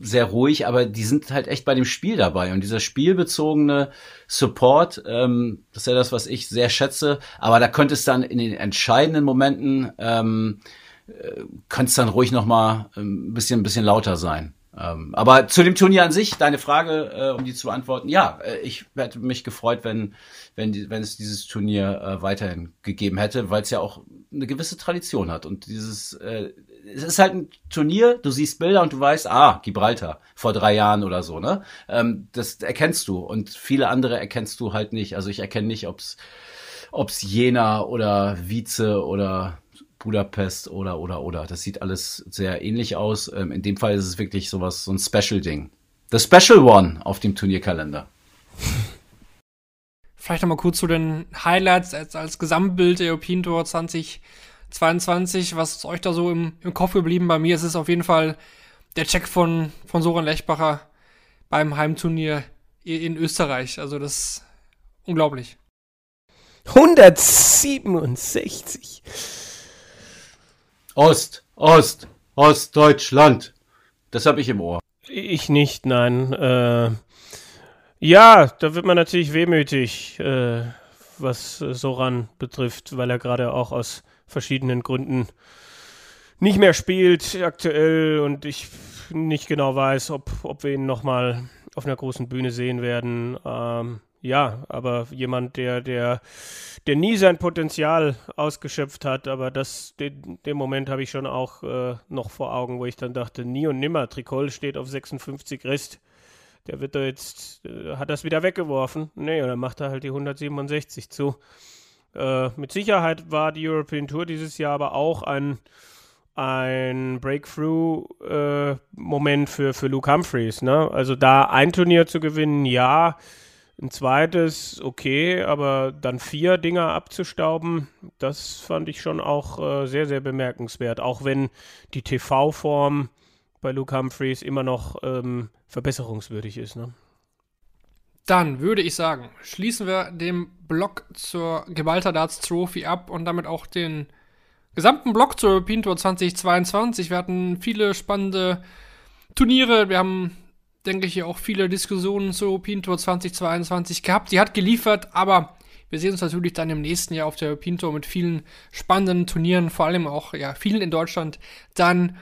sehr ruhig, aber die sind halt echt bei dem Spiel dabei und dieser spielbezogene Support, ähm, das ist ja das, was ich sehr schätze, aber da könnte es dann in den entscheidenden Momenten ähm, äh, könnte es dann ruhig noch mal ähm, ein bisschen, ein bisschen lauter sein. Ähm, aber zu dem Turnier an sich, deine Frage, äh, um die zu beantworten, ja, äh, ich hätte mich gefreut, wenn, wenn, die, wenn es dieses Turnier äh, weiterhin gegeben hätte, weil es ja auch eine gewisse Tradition hat. Und dieses, äh, es ist halt ein Turnier, du siehst Bilder und du weißt, ah, Gibraltar, vor drei Jahren oder so, ne? Ähm, das erkennst du und viele andere erkennst du halt nicht. Also ich erkenne nicht, ob's ob's Jena oder Vize oder Budapest oder oder oder. Das sieht alles sehr ähnlich aus. Ähm, in dem Fall ist es wirklich sowas, so ein Special-Ding. The Special One auf dem Turnierkalender.
Vielleicht nochmal kurz zu den Highlights als, als Gesamtbild der European Tour 2022. Was ist euch da so im, im Kopf geblieben? Bei mir ist es auf jeden Fall der Check von, von Soran Lechbacher beim Heimturnier in Österreich. Also das ist unglaublich.
167.
Ost, Ost, Ostdeutschland. Das habe ich im Ohr.
Ich nicht, nein. Äh, ja, da wird man natürlich wehmütig, äh, was Soran betrifft, weil er gerade auch aus verschiedenen Gründen nicht mehr spielt aktuell und ich nicht genau weiß, ob, ob wir ihn nochmal auf einer großen Bühne sehen werden. Ähm, ja, aber jemand, der, der, der nie sein Potenzial ausgeschöpft hat, aber das, den, den Moment habe ich schon auch äh, noch vor Augen, wo ich dann dachte, nie und nimmer, Tricol steht auf 56 Rest. Der wird da jetzt, äh, hat das wieder weggeworfen. Nee, und dann macht er halt die 167 zu. Äh, mit Sicherheit war die European Tour dieses Jahr aber auch ein, ein Breakthrough-Moment für, für Luke Humphreys. Ne? Also da ein Turnier zu gewinnen, ja. Ein zweites, okay, aber dann vier Dinger abzustauben, das fand ich schon auch äh, sehr, sehr bemerkenswert. Auch wenn die TV-Form bei Luke Humphreys immer noch ähm, verbesserungswürdig ist. Ne?
Dann würde ich sagen, schließen wir den Block zur Gibraltar Darts Trophy ab und damit auch den gesamten Block zur European Tour 2022. Wir hatten viele spannende Turniere. Wir haben, denke ich, auch viele Diskussionen European Tour 2022 gehabt. Die hat geliefert, aber wir sehen uns natürlich dann im nächsten Jahr auf der Tour mit vielen spannenden Turnieren, vor allem auch, ja, vielen in Deutschland, dann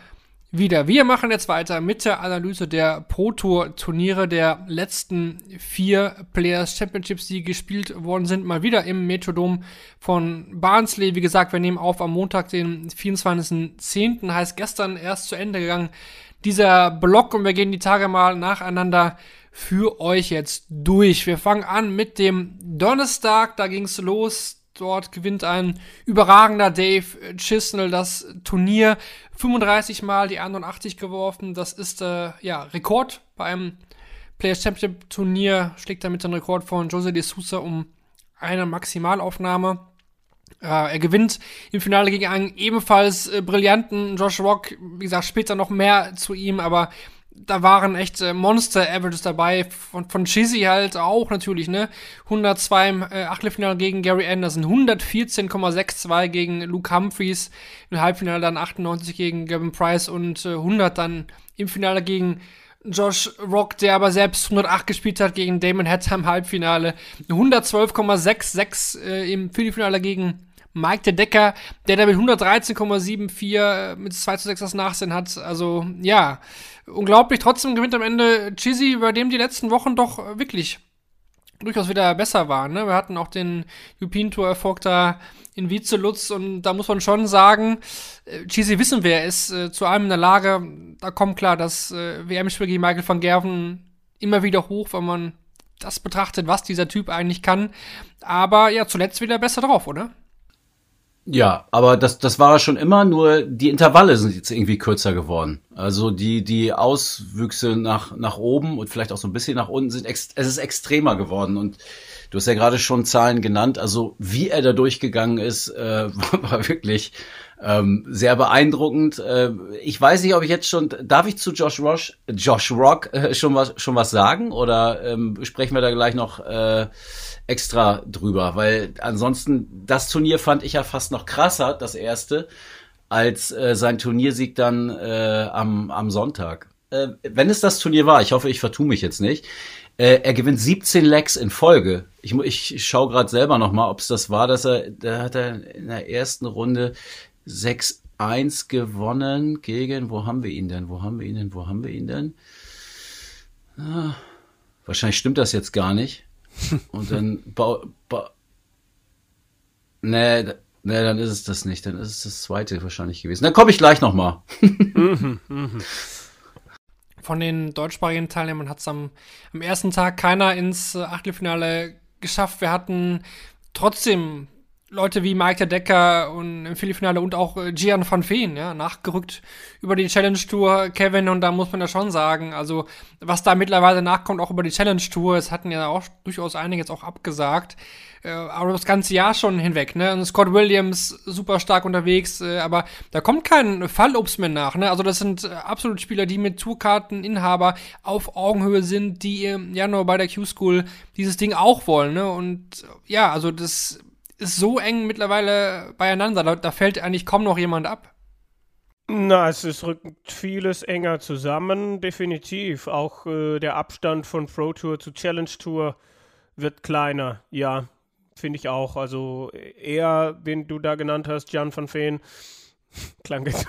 wieder. Wir machen jetzt weiter mit der Analyse der Pro Tour Turniere der letzten vier Players Championships, die gespielt worden sind, mal wieder im Metrodom von Barnsley. Wie gesagt, wir nehmen auf am Montag, den 24.10. heißt gestern erst zu Ende gegangen dieser Block und wir gehen die Tage mal nacheinander für euch jetzt durch. Wir fangen an mit dem Donnerstag, da ging es los. Dort gewinnt ein überragender Dave Chisnell das Turnier. 35 Mal die 81 geworfen. Das ist äh, ja Rekord bei einem Players Championship Turnier. Schlägt damit den Rekord von Jose de Sousa um eine Maximalaufnahme. Äh, er gewinnt im Finale gegen einen ebenfalls äh, brillanten Josh Rock. Wie gesagt, später noch mehr zu ihm, aber da waren echt äh, Monster-Averages dabei, von, von Chizzy halt auch natürlich, ne? 102 im äh, Achtelfinale gegen Gary Anderson, 114,62 gegen Luke Humphreys, im Halbfinale dann 98 gegen Gavin Price und äh, 100 dann im Finale gegen Josh Rock, der aber selbst 108 gespielt hat gegen Damon Hatter im Halbfinale, 112,66 äh, im Viertelfinale gegen Mike der Decker, der da mit 113,74 äh, mit 2 zu 6 das Nachsehen hat. Also, ja, unglaublich. Trotzdem gewinnt am Ende Chizzy, bei dem die letzten Wochen doch wirklich durchaus wieder besser waren. Ne? Wir hatten auch den European Tour Erfolg da in Vizelutz und da muss man schon sagen, äh, Cheesy wissen wir, er ist äh, zu allem in der Lage. Da kommt klar das äh, WM-Spiel gegen Michael van Gerven immer wieder hoch, wenn man das betrachtet, was dieser Typ eigentlich kann. Aber ja, zuletzt wieder besser drauf, oder?
Ja, aber das, das war schon immer, nur die Intervalle sind jetzt irgendwie kürzer geworden. Also die, die Auswüchse nach, nach oben und vielleicht auch so ein bisschen nach unten sind, ex, es ist extremer geworden und du hast ja gerade schon Zahlen genannt, also wie er da durchgegangen ist, äh, war wirklich ähm, sehr beeindruckend. Äh, ich weiß nicht, ob ich jetzt schon, darf ich zu Josh Rock, Josh Rock äh, schon was, schon was sagen oder ähm, sprechen wir da gleich noch, äh, extra drüber, weil ansonsten das Turnier fand ich ja fast noch krasser, das erste, als äh, sein Turniersieg dann äh, am, am Sonntag. Äh, wenn es das Turnier war, ich hoffe, ich vertue mich jetzt nicht, äh, er gewinnt 17 Legs in Folge. Ich, ich schaue gerade selber noch mal, ob es das war, dass er, da hat er in der ersten Runde 6-1 gewonnen gegen, wo haben wir ihn denn, wo haben wir ihn denn, wo haben wir ihn denn? Ah, wahrscheinlich stimmt das jetzt gar nicht. Und dann bau, bau, nee, nee, dann ist es das nicht. Dann ist es das zweite wahrscheinlich gewesen. Dann komme ich gleich nochmal.
Von den deutschsprachigen Teilnehmern hat es am, am ersten Tag keiner ins äh, Achtelfinale geschafft. Wir hatten trotzdem Leute wie Mike Decker und im Viertelfinale und auch äh, Gian van Veen, ja, nachgerückt über die Challenge Tour, Kevin, und da muss man ja schon sagen, also, was da mittlerweile nachkommt, auch über die Challenge Tour, es hatten ja auch durchaus einige jetzt auch abgesagt, äh, aber das ganze Jahr schon hinweg, ne, und Scott Williams super stark unterwegs, äh, aber da kommt kein Fallobst mehr nach, ne, also das sind äh, absolut Spieler, die mit Tourkarteninhaber auf Augenhöhe sind, die im Januar bei der Q-School dieses Ding auch wollen, ne, und ja, also das ist so eng mittlerweile beieinander. Da, da fällt eigentlich kaum noch jemand ab.
Na, es ist, rückt vieles enger zusammen, definitiv. Auch äh, der Abstand von Pro Tour zu Challenge Tour wird kleiner, ja, finde ich auch. Also er, den du da genannt hast, Jan van Veen, klang jetzt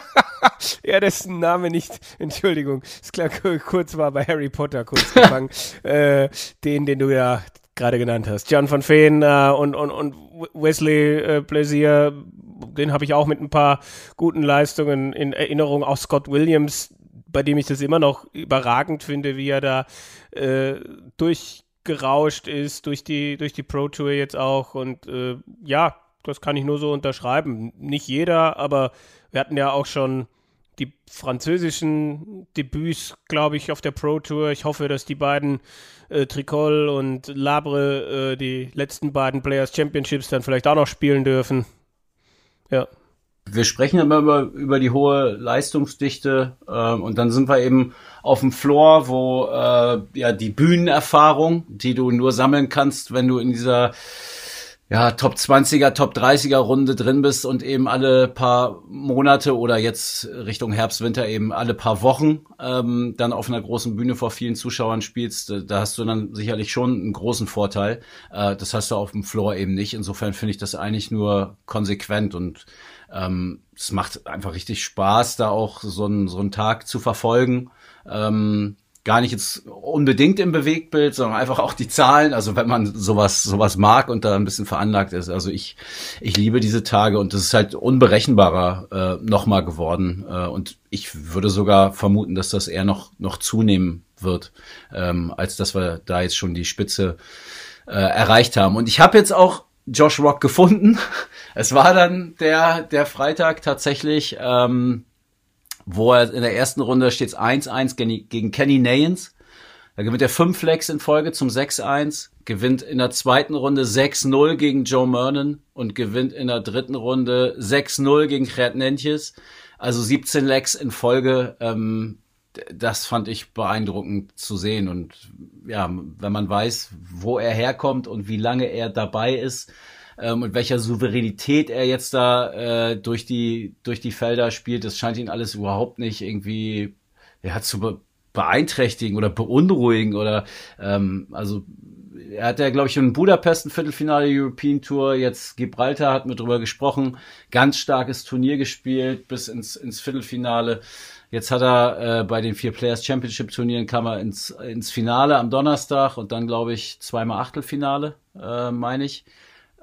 ja, dessen Name nicht, Entschuldigung, es klang kurz war bei Harry Potter kurz gefangen, äh, den, den du ja gerade genannt hast. Jan van Veen äh, und, und, und Wesley äh, Plaisier, den habe ich auch mit ein paar guten Leistungen in Erinnerung. Auch Scott Williams, bei dem ich das immer noch überragend finde, wie er da äh, durchgerauscht ist, durch die, durch die Pro Tour jetzt auch. Und äh, ja, das kann ich nur so unterschreiben. Nicht jeder, aber wir hatten ja auch schon die französischen Debüts, glaube ich, auf der Pro Tour. Ich hoffe, dass die beiden äh, Tricol und Labre äh, die letzten beiden Players Championships dann vielleicht auch noch spielen dürfen. Ja.
Wir sprechen immer über, über die hohe Leistungsdichte äh, und dann sind wir eben auf dem Floor, wo äh, ja die Bühnenerfahrung, die du nur sammeln kannst, wenn du in dieser ja, Top 20er, Top 30er Runde drin bist und eben alle paar Monate oder jetzt Richtung Herbst, Winter eben alle paar Wochen ähm, dann auf einer großen Bühne vor vielen Zuschauern spielst, da hast du dann sicherlich schon einen großen Vorteil. Äh, das hast du auf dem Floor eben nicht. Insofern finde ich das eigentlich nur konsequent und ähm, es macht einfach richtig Spaß, da auch so einen, so einen Tag zu verfolgen. Ähm, gar nicht jetzt unbedingt im Bewegtbild, sondern einfach auch die Zahlen. Also wenn man sowas sowas mag und da ein bisschen veranlagt ist. Also ich ich liebe diese Tage und das ist halt unberechenbarer äh, nochmal geworden. Äh, und ich würde sogar vermuten, dass das eher noch noch zunehmen wird, ähm, als dass wir da jetzt schon die Spitze äh, erreicht haben. Und ich habe jetzt auch Josh Rock gefunden. Es war dann der der Freitag tatsächlich. Ähm, wo er in der ersten Runde steht 1-1 gegen Kenny Nayens. Da gewinnt er 5 Flex in Folge zum 6-1, gewinnt in der zweiten Runde 6-0 gegen Joe Mernon und gewinnt in der dritten Runde 6-0 gegen Gerd Nentjes. Also 17 Legs in Folge. Ähm, das fand ich beeindruckend zu sehen. Und ja, wenn man weiß, wo er herkommt und wie lange er dabei ist, ähm, welcher Souveränität er jetzt da äh, durch die durch die Felder spielt. Das scheint ihn alles überhaupt nicht irgendwie ja, zu be beeinträchtigen oder beunruhigen oder ähm, also er hat ja, glaube ich, in Budapest ein Viertelfinale European Tour, jetzt Gibraltar hat mir drüber gesprochen, ganz starkes Turnier gespielt bis ins, ins Viertelfinale. Jetzt hat er äh, bei den vier Players Championship Turnieren kam er ins, ins Finale am Donnerstag und dann, glaube ich, zweimal Achtelfinale, äh, meine ich.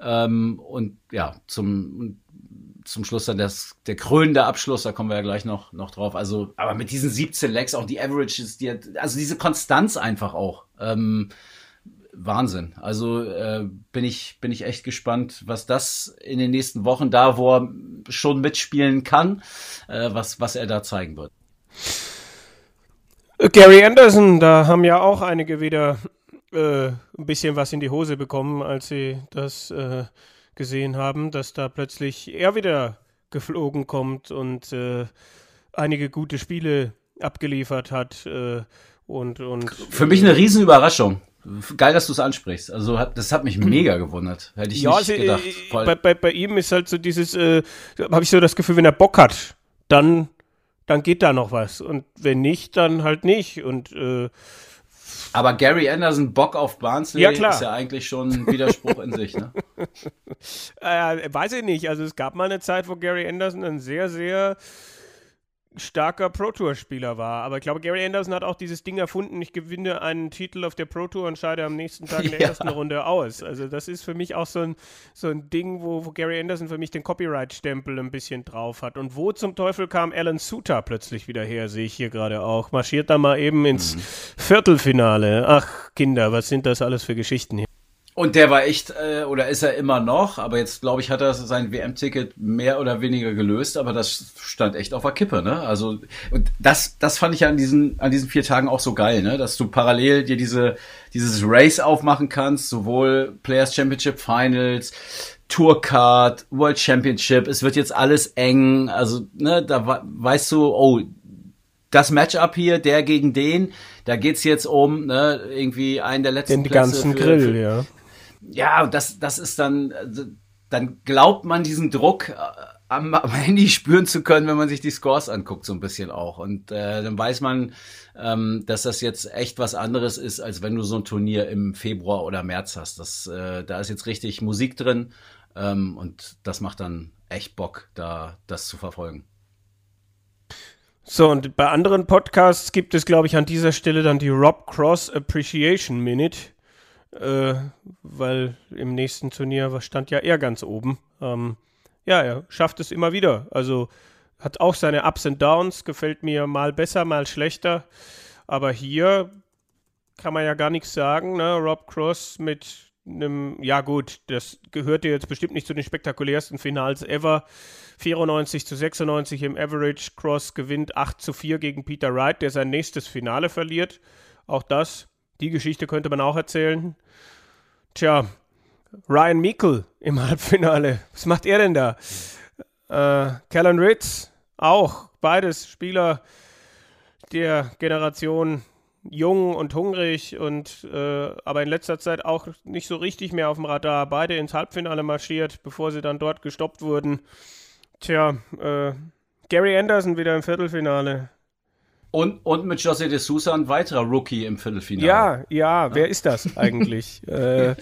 Ähm, und ja, zum, zum Schluss dann das, der krönende Abschluss, da kommen wir ja gleich noch, noch drauf. Also, aber mit diesen 17 Legs, auch die Averages, die, also diese Konstanz einfach auch. Ähm, Wahnsinn. Also äh, bin ich bin ich echt gespannt, was das in den nächsten Wochen da, wo er schon mitspielen kann, äh, was was er da zeigen wird.
Gary Anderson, da haben ja auch einige wieder äh, ein bisschen was in die Hose bekommen, als sie das äh, gesehen haben, dass da plötzlich er wieder geflogen kommt und äh, einige gute Spiele abgeliefert hat. Äh, und, und,
Für mich eine Riesenüberraschung. Geil, dass du es ansprichst. Also das hat mich mega gewundert. Hätte ich ja, nicht also, gedacht.
Äh, bei, bei, bei, ihm ist halt so dieses, äh, habe ich so das Gefühl, wenn er Bock hat, dann, dann geht da noch was. Und wenn nicht, dann halt nicht. Und äh,
aber Gary Anderson Bock auf Barnsley ja, ist ja eigentlich schon ein Widerspruch in sich, ne?
Äh, weiß ich nicht. Also es gab mal eine Zeit, wo Gary Anderson ein sehr, sehr starker Pro Tour Spieler war. Aber ich glaube, Gary Anderson hat auch dieses Ding erfunden, ich gewinne einen Titel auf der Pro Tour und scheide am nächsten Tag in der ja. ersten Runde aus. Also das ist für mich auch so ein, so ein Ding, wo, wo Gary Anderson für mich den Copyright-Stempel ein bisschen drauf hat. Und wo zum Teufel kam Alan Suter plötzlich wieder her, sehe ich hier gerade auch. Marschiert da mal eben ins mhm. Viertelfinale. Ach, Kinder, was sind das alles für Geschichten hier?
Und der war echt, äh, oder ist er immer noch, aber jetzt glaube ich, hat er sein WM-Ticket mehr oder weniger gelöst, aber das stand echt auf der Kippe, ne? Also, und das, das fand ich an diesen, an diesen vier Tagen auch so geil, ne? Dass du parallel dir diese, dieses Race aufmachen kannst, sowohl Players Championship Finals, Tourcard, World Championship, es wird jetzt alles eng, also, ne, da weißt du, oh, das Matchup hier, der gegen den, da geht's jetzt um ne, irgendwie einen der letzten
Den Plätze ganzen für, Grill, für, ja
ja, das, das ist dann, also, dann glaubt man diesen Druck äh, am, am Handy spüren zu können, wenn man sich die Scores anguckt, so ein bisschen auch. Und äh, dann weiß man, ähm, dass das jetzt echt was anderes ist, als wenn du so ein Turnier im Februar oder März hast. Das, äh, da ist jetzt richtig Musik drin ähm, und das macht dann echt Bock, da das zu verfolgen.
So, und bei anderen Podcasts gibt es, glaube ich, an dieser Stelle dann die Rob Cross Appreciation Minute äh, weil im nächsten Turnier stand ja er ganz oben. Ähm, ja, er schafft es immer wieder. Also hat auch seine Ups und Downs, gefällt mir mal besser, mal schlechter. Aber hier kann man ja gar nichts sagen. Ne? Rob Cross mit einem, ja gut, das gehörte jetzt bestimmt nicht zu den spektakulärsten Finals ever. 94 zu 96 im Average. Cross gewinnt 8 zu 4 gegen Peter Wright, der sein nächstes Finale verliert. Auch das die Geschichte könnte man auch erzählen. Tja, Ryan Meikle im Halbfinale. Was macht er denn da? Äh, Callan Ritz auch. Beides Spieler der Generation jung und hungrig und äh, aber in letzter Zeit auch nicht so richtig mehr auf dem Radar. Beide ins Halbfinale marschiert, bevor sie dann dort gestoppt wurden. Tja, äh, Gary Anderson wieder im Viertelfinale.
Und, und mit José de Sousa ein weiterer Rookie im Viertelfinale.
Ja, ja, wer ist das eigentlich? äh,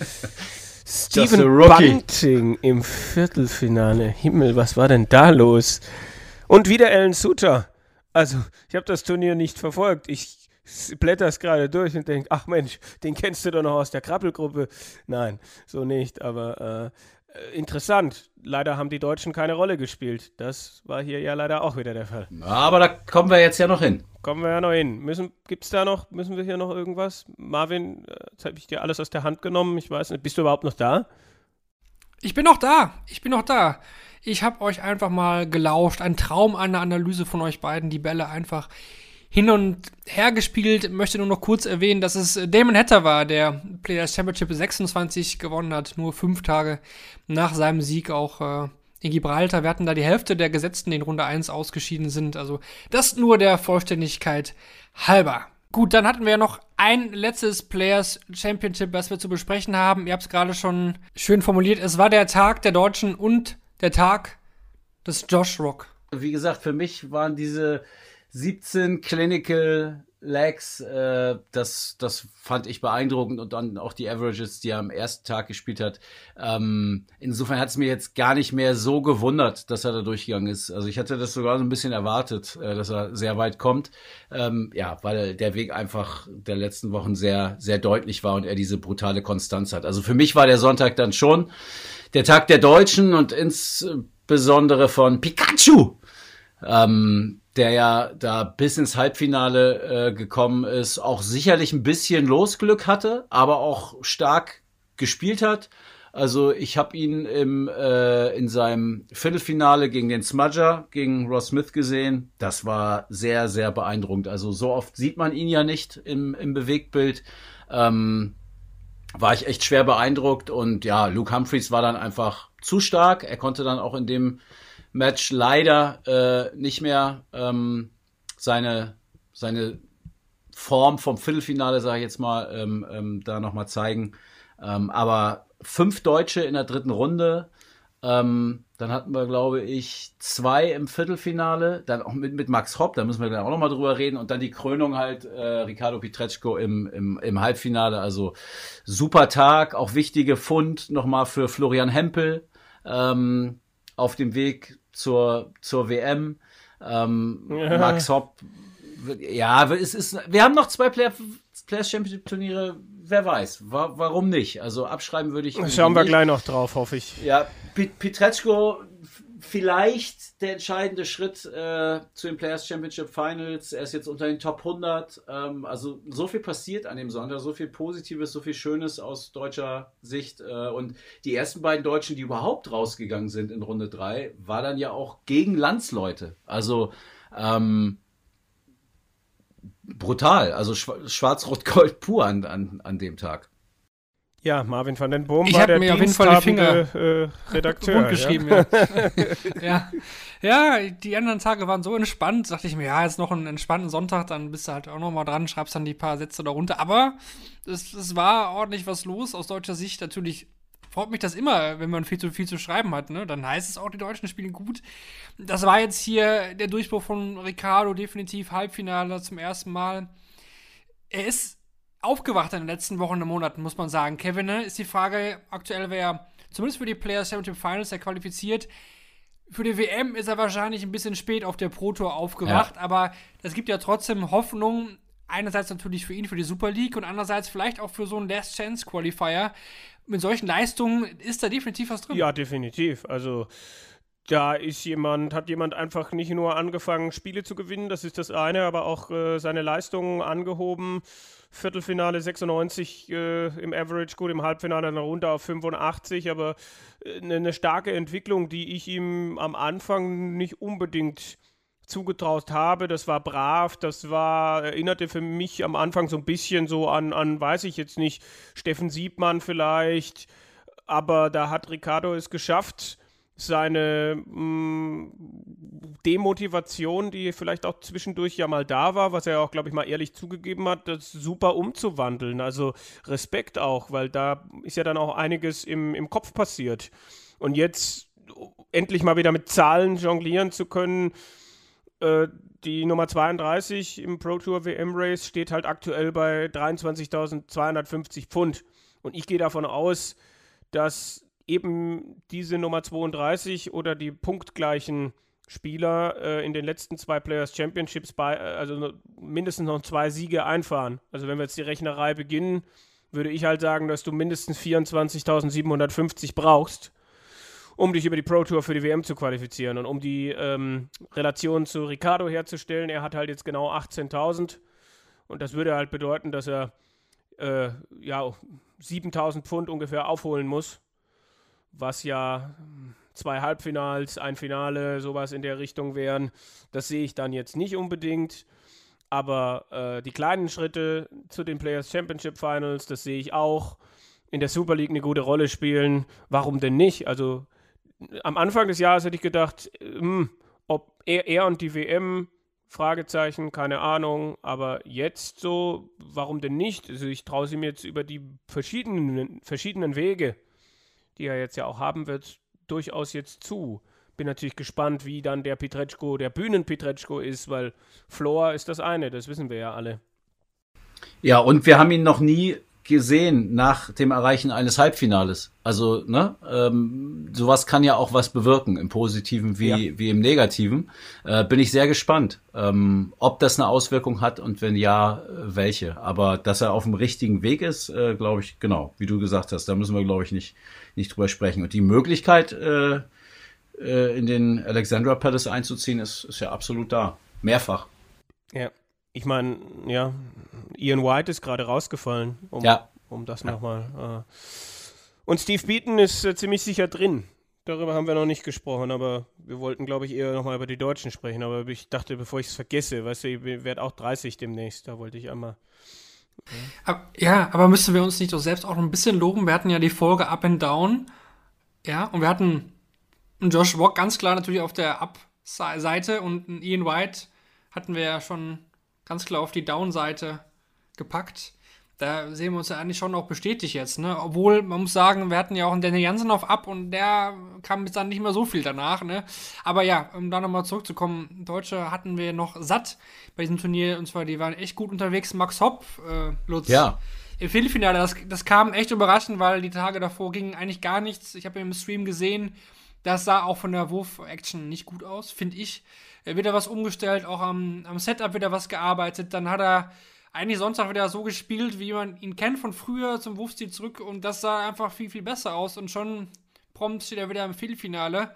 rookie.
Bunting im Viertelfinale. Himmel, was war denn da los? Und wieder Alan Suter. Also, ich habe das Turnier nicht verfolgt. Ich blätter es gerade durch und denke, ach Mensch, den kennst du doch noch aus der Krabbelgruppe. Nein, so nicht, aber äh, interessant. Leider haben die Deutschen keine Rolle gespielt. Das war hier ja leider auch wieder der Fall.
Aber da kommen wir jetzt ja noch hin.
Kommen wir ja noch hin. Müssen, gibt's da noch, müssen wir hier noch irgendwas? Marvin, äh, jetzt habe ich dir alles aus der Hand genommen. Ich weiß nicht, bist du überhaupt noch da?
Ich bin noch da. Ich bin noch da. Ich habe euch einfach mal gelauscht. Ein Traum, eine Analyse von euch beiden. Die Bälle einfach hin und her gespielt. Möchte nur noch kurz erwähnen, dass es Damon Hatter war, der Players Championship 26 gewonnen hat. Nur fünf Tage nach seinem Sieg auch äh, in Gibraltar. Wir hatten da die Hälfte der Gesetzten, die in Runde 1 ausgeschieden sind. Also das nur der Vollständigkeit halber. Gut, dann hatten wir ja noch ein letztes Players Championship, was wir zu besprechen haben. Ihr habt es gerade schon schön formuliert. Es war der Tag der Deutschen und der Tag des Josh Rock.
Wie gesagt, für mich waren diese 17 Clinical Legs, äh, das, das fand ich beeindruckend und dann auch die Averages, die er am ersten Tag gespielt hat. Ähm, insofern hat es mir jetzt gar nicht mehr so gewundert, dass er da durchgegangen ist. Also ich hatte das sogar so ein bisschen erwartet, äh, dass er sehr weit kommt. Ähm, ja, weil der Weg einfach der letzten Wochen sehr, sehr deutlich war und er diese brutale Konstanz hat. Also für mich war der Sonntag dann schon der Tag der Deutschen und insbesondere von Pikachu. Ähm, der ja da bis ins Halbfinale äh, gekommen ist, auch sicherlich ein bisschen Losglück hatte, aber auch stark gespielt hat. Also ich habe ihn im, äh, in seinem Viertelfinale gegen den Smudger, gegen Ross Smith gesehen. Das war sehr, sehr beeindruckend. Also so oft sieht man ihn ja nicht im, im Bewegtbild. Ähm, war ich echt schwer beeindruckt und ja, Luke Humphreys war dann einfach zu stark. Er konnte dann auch in dem Match leider äh, nicht mehr ähm, seine, seine Form vom Viertelfinale, sage ich jetzt mal, ähm, ähm, da nochmal zeigen. Ähm, aber fünf Deutsche in der dritten Runde. Ähm, dann hatten wir, glaube ich, zwei im Viertelfinale, dann auch mit, mit Max Hopp, da müssen wir dann auch nochmal drüber reden. Und dann die Krönung halt, äh, Ricardo Pietreczko im, im, im Halbfinale. Also super Tag, auch wichtige Fund nochmal für Florian Hempel ähm, auf dem Weg zur, zur WM. Ähm,
Ja.
Max Hopp, ja, es ist, wir haben noch zwei Player, Players Championship Turniere, wer weiß, wa warum nicht? Also abschreiben würde ich.
Schauen wir
nicht.
gleich noch drauf, hoffe ich.
Ja, Pietreczko vielleicht der entscheidende Schritt äh, zu den Players Championship Finals. Er ist jetzt unter den Top 100. Ähm, also so viel passiert an dem Sonntag, so viel Positives, so viel Schönes aus deutscher Sicht. Äh, und die ersten beiden Deutschen, die überhaupt rausgegangen sind in Runde 3, war dann ja auch gegen Landsleute. Also ähm, brutal. Also Schwa- Schwarz-Rot-Gold pur an, an, an dem Tag.
Ja, Marvin van den Boom
Ich
war der
mir auf jeden Fall die
diensthabende, äh, Redakteur.
Geschrieben, ja. ja. ja. die anderen Tage waren so entspannt, dachte ich mir, ja, jetzt noch einen entspannten Sonntag, dann bist du halt auch noch mal dran, schreibst dann die paar Sätze darunter. Aber es, es war ordentlich was los aus deutscher Sicht. Natürlich freut mich das immer, wenn man viel zu viel zu schreiben hat, ne? Dann heißt es auch, die Deutschen spielen gut. Das war jetzt hier der Durchbruch von Ricardo, definitiv Halbfinale zum ersten Mal. Er ist aufgewacht in den letzten Wochen und Monaten, muss man sagen. Kevin, ne, ist die Frage aktuell, wer zumindest für die Players Championship Finals der qualifiziert. Für die WM ist er wahrscheinlich ein bisschen spät auf der Pro Tour aufgewacht, aber das gibt ja trotzdem Hoffnung. Einerseits natürlich für ihn, für die Super League und andererseits vielleicht auch für so einen Last Chance Qualifier. Mit solchen Leistungen ist da definitiv was drin.
Ja, definitiv. Also da ist jemand, hat jemand einfach nicht nur angefangen, Spiele zu gewinnen, das ist das eine, aber auch äh, seine Leistungen angehoben. Viertelfinale 96 äh, im Average, gut, im Halbfinale dann runter auf 85, aber äh, eine ne starke Entwicklung, die ich ihm am Anfang nicht unbedingt zugetraut habe. Das war brav, das war, erinnerte für mich am Anfang so ein bisschen so an, an weiß ich jetzt nicht, Steffen Siebmann vielleicht, aber da hat Ricardo es geschafft, seine mh, Demotivation, die vielleicht auch zwischendurch ja mal da war, was er auch, glaube ich, mal ehrlich zugegeben hat, das super umzuwandeln. Also Respekt auch, weil da ist ja dann auch einiges im, im Kopf passiert. Und jetzt endlich mal wieder mit Zahlen jonglieren zu können, äh, die Nummer 32 im Pro Tour WM Race steht halt aktuell bei 23.250 Pfund. Und ich gehe davon aus, dass eben diese Nummer 32 oder die punktgleichen Spieler äh, in den letzten zwei Players Championships bei, äh, also mindestens noch zwei Siege einfahren. Also wenn wir jetzt die Rechnerei beginnen, würde ich halt sagen, dass du mindestens 24.750 brauchst, um dich über die Pro Tour für die WM zu qualifizieren und um die ähm, Relation zu Ricardo herzustellen. Er hat halt jetzt genau 18.000 und das würde halt bedeuten, dass er äh, ja 7.000 Pfund ungefähr aufholen muss was ja zwei Halbfinals, ein Finale, sowas in der Richtung wären. Das sehe ich dann jetzt nicht unbedingt. Aber äh, die kleinen Schritte zu den Players Championship Finals, das sehe ich auch. In der Super League eine gute Rolle spielen. Warum denn nicht? Also am Anfang des Jahres hätte ich gedacht, mh, hm, ob er, er und die WM, Fragezeichen, keine Ahnung. Aber jetzt so, warum denn nicht? Also ich traue sie mir jetzt über die verschiedenen, verschiedenen Wege die er jetzt ja auch haben wird, durchaus jetzt zu. Bin natürlich gespannt, wie dann der Pietreczko, der Bühnen-Pietreczko ist, weil Floor ist das eine, das wissen wir ja alle.
Ja, und wir haben ihn noch nie gesehen nach dem Erreichen eines Halbfinales. Also, ne, ähm, sowas kann ja auch was bewirken, im Positiven wie, ja. wie im Negativen. Äh, bin ich sehr gespannt, ähm, ob das eine Auswirkung hat und wenn ja, äh, welche. Aber dass er auf dem richtigen Weg ist, äh, glaube ich, genau, wie du gesagt hast, da müssen wir, glaube ich, nicht, nicht drüber sprechen. Und die Möglichkeit, äh, äh, in den Alexandra Palace einzuziehen, ist, ist ja absolut da. Mehrfach.
Ja, ich meine, ja, Ian White ist gerade rausgefallen, um,
ja.
um das ja. nochmal. Äh. Und Steve Beaton ist äh, ziemlich sicher drin. Darüber haben wir noch nicht gesprochen, aber wir wollten, glaube ich, eher nochmal über die Deutschen sprechen. Aber ich dachte, bevor ich es vergesse, weißt du, ich werde auch 30 demnächst, da wollte ich einmal.
Okay. Ja, aber müssen wir uns nicht doch selbst auch noch ein bisschen loben? Wir hatten ja die Folge Up and Down. Ja, und wir hatten einen Josh Walk ganz klar natürlich auf der Up-Seite und einen Ian White hatten wir ja schon ganz klar auf die Down-Seite gepackt. Da sehen wir uns ja eigentlich schon auch bestätigt jetzt, ne? Obwohl, man muss sagen, wir hatten ja auch einen Daniel Jansen auf ab und der kam jetzt dann nicht mehr so viel danach, ne? Aber ja, um da nochmal zurückzukommen, Deutsche hatten wir noch satt bei diesem Turnier und zwar, die waren echt gut unterwegs. Max Hopp, äh, Lutz.
Ja.
Im Viertelfinale, das, das kam echt überraschend, weil die Tage davor ging eigentlich gar nichts. Ich habe im Stream gesehen, das sah auch von der Wurf-Action nicht gut aus, finde ich. Er wird was umgestellt, auch am, am Setup wieder was gearbeitet. Dann hat er eigentlich Sonntag wieder so gespielt, wie man ihn kennt von früher zum Wurfstil zurück und das sah einfach viel, viel besser aus und schon prompt steht er wieder im Viertelfinale.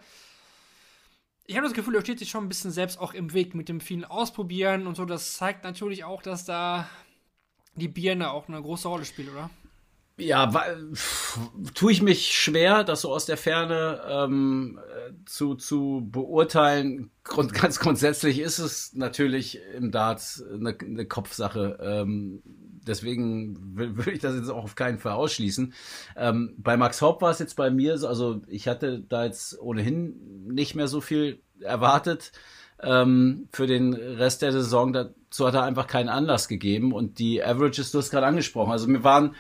Ich habe das Gefühl, er steht sich schon ein bisschen selbst auch im Weg mit dem vielen Ausprobieren und so. Das zeigt natürlich auch, dass da die Birne auch eine große Rolle spielt, oder?
Ja, tue ich mich schwer, das so aus der Ferne ähm, zu, zu beurteilen. Grund, ganz grundsätzlich ist es natürlich im Darts eine, eine Kopfsache. Ähm, deswegen würde ich das jetzt auch auf keinen Fall ausschließen. Ähm, bei Max Haupt war es jetzt bei mir so, also ich hatte da jetzt ohnehin nicht mehr so viel erwartet ähm, für den Rest der Saison. Dazu hat er einfach keinen Anlass gegeben und die Averages, du hast gerade angesprochen. Also mir waren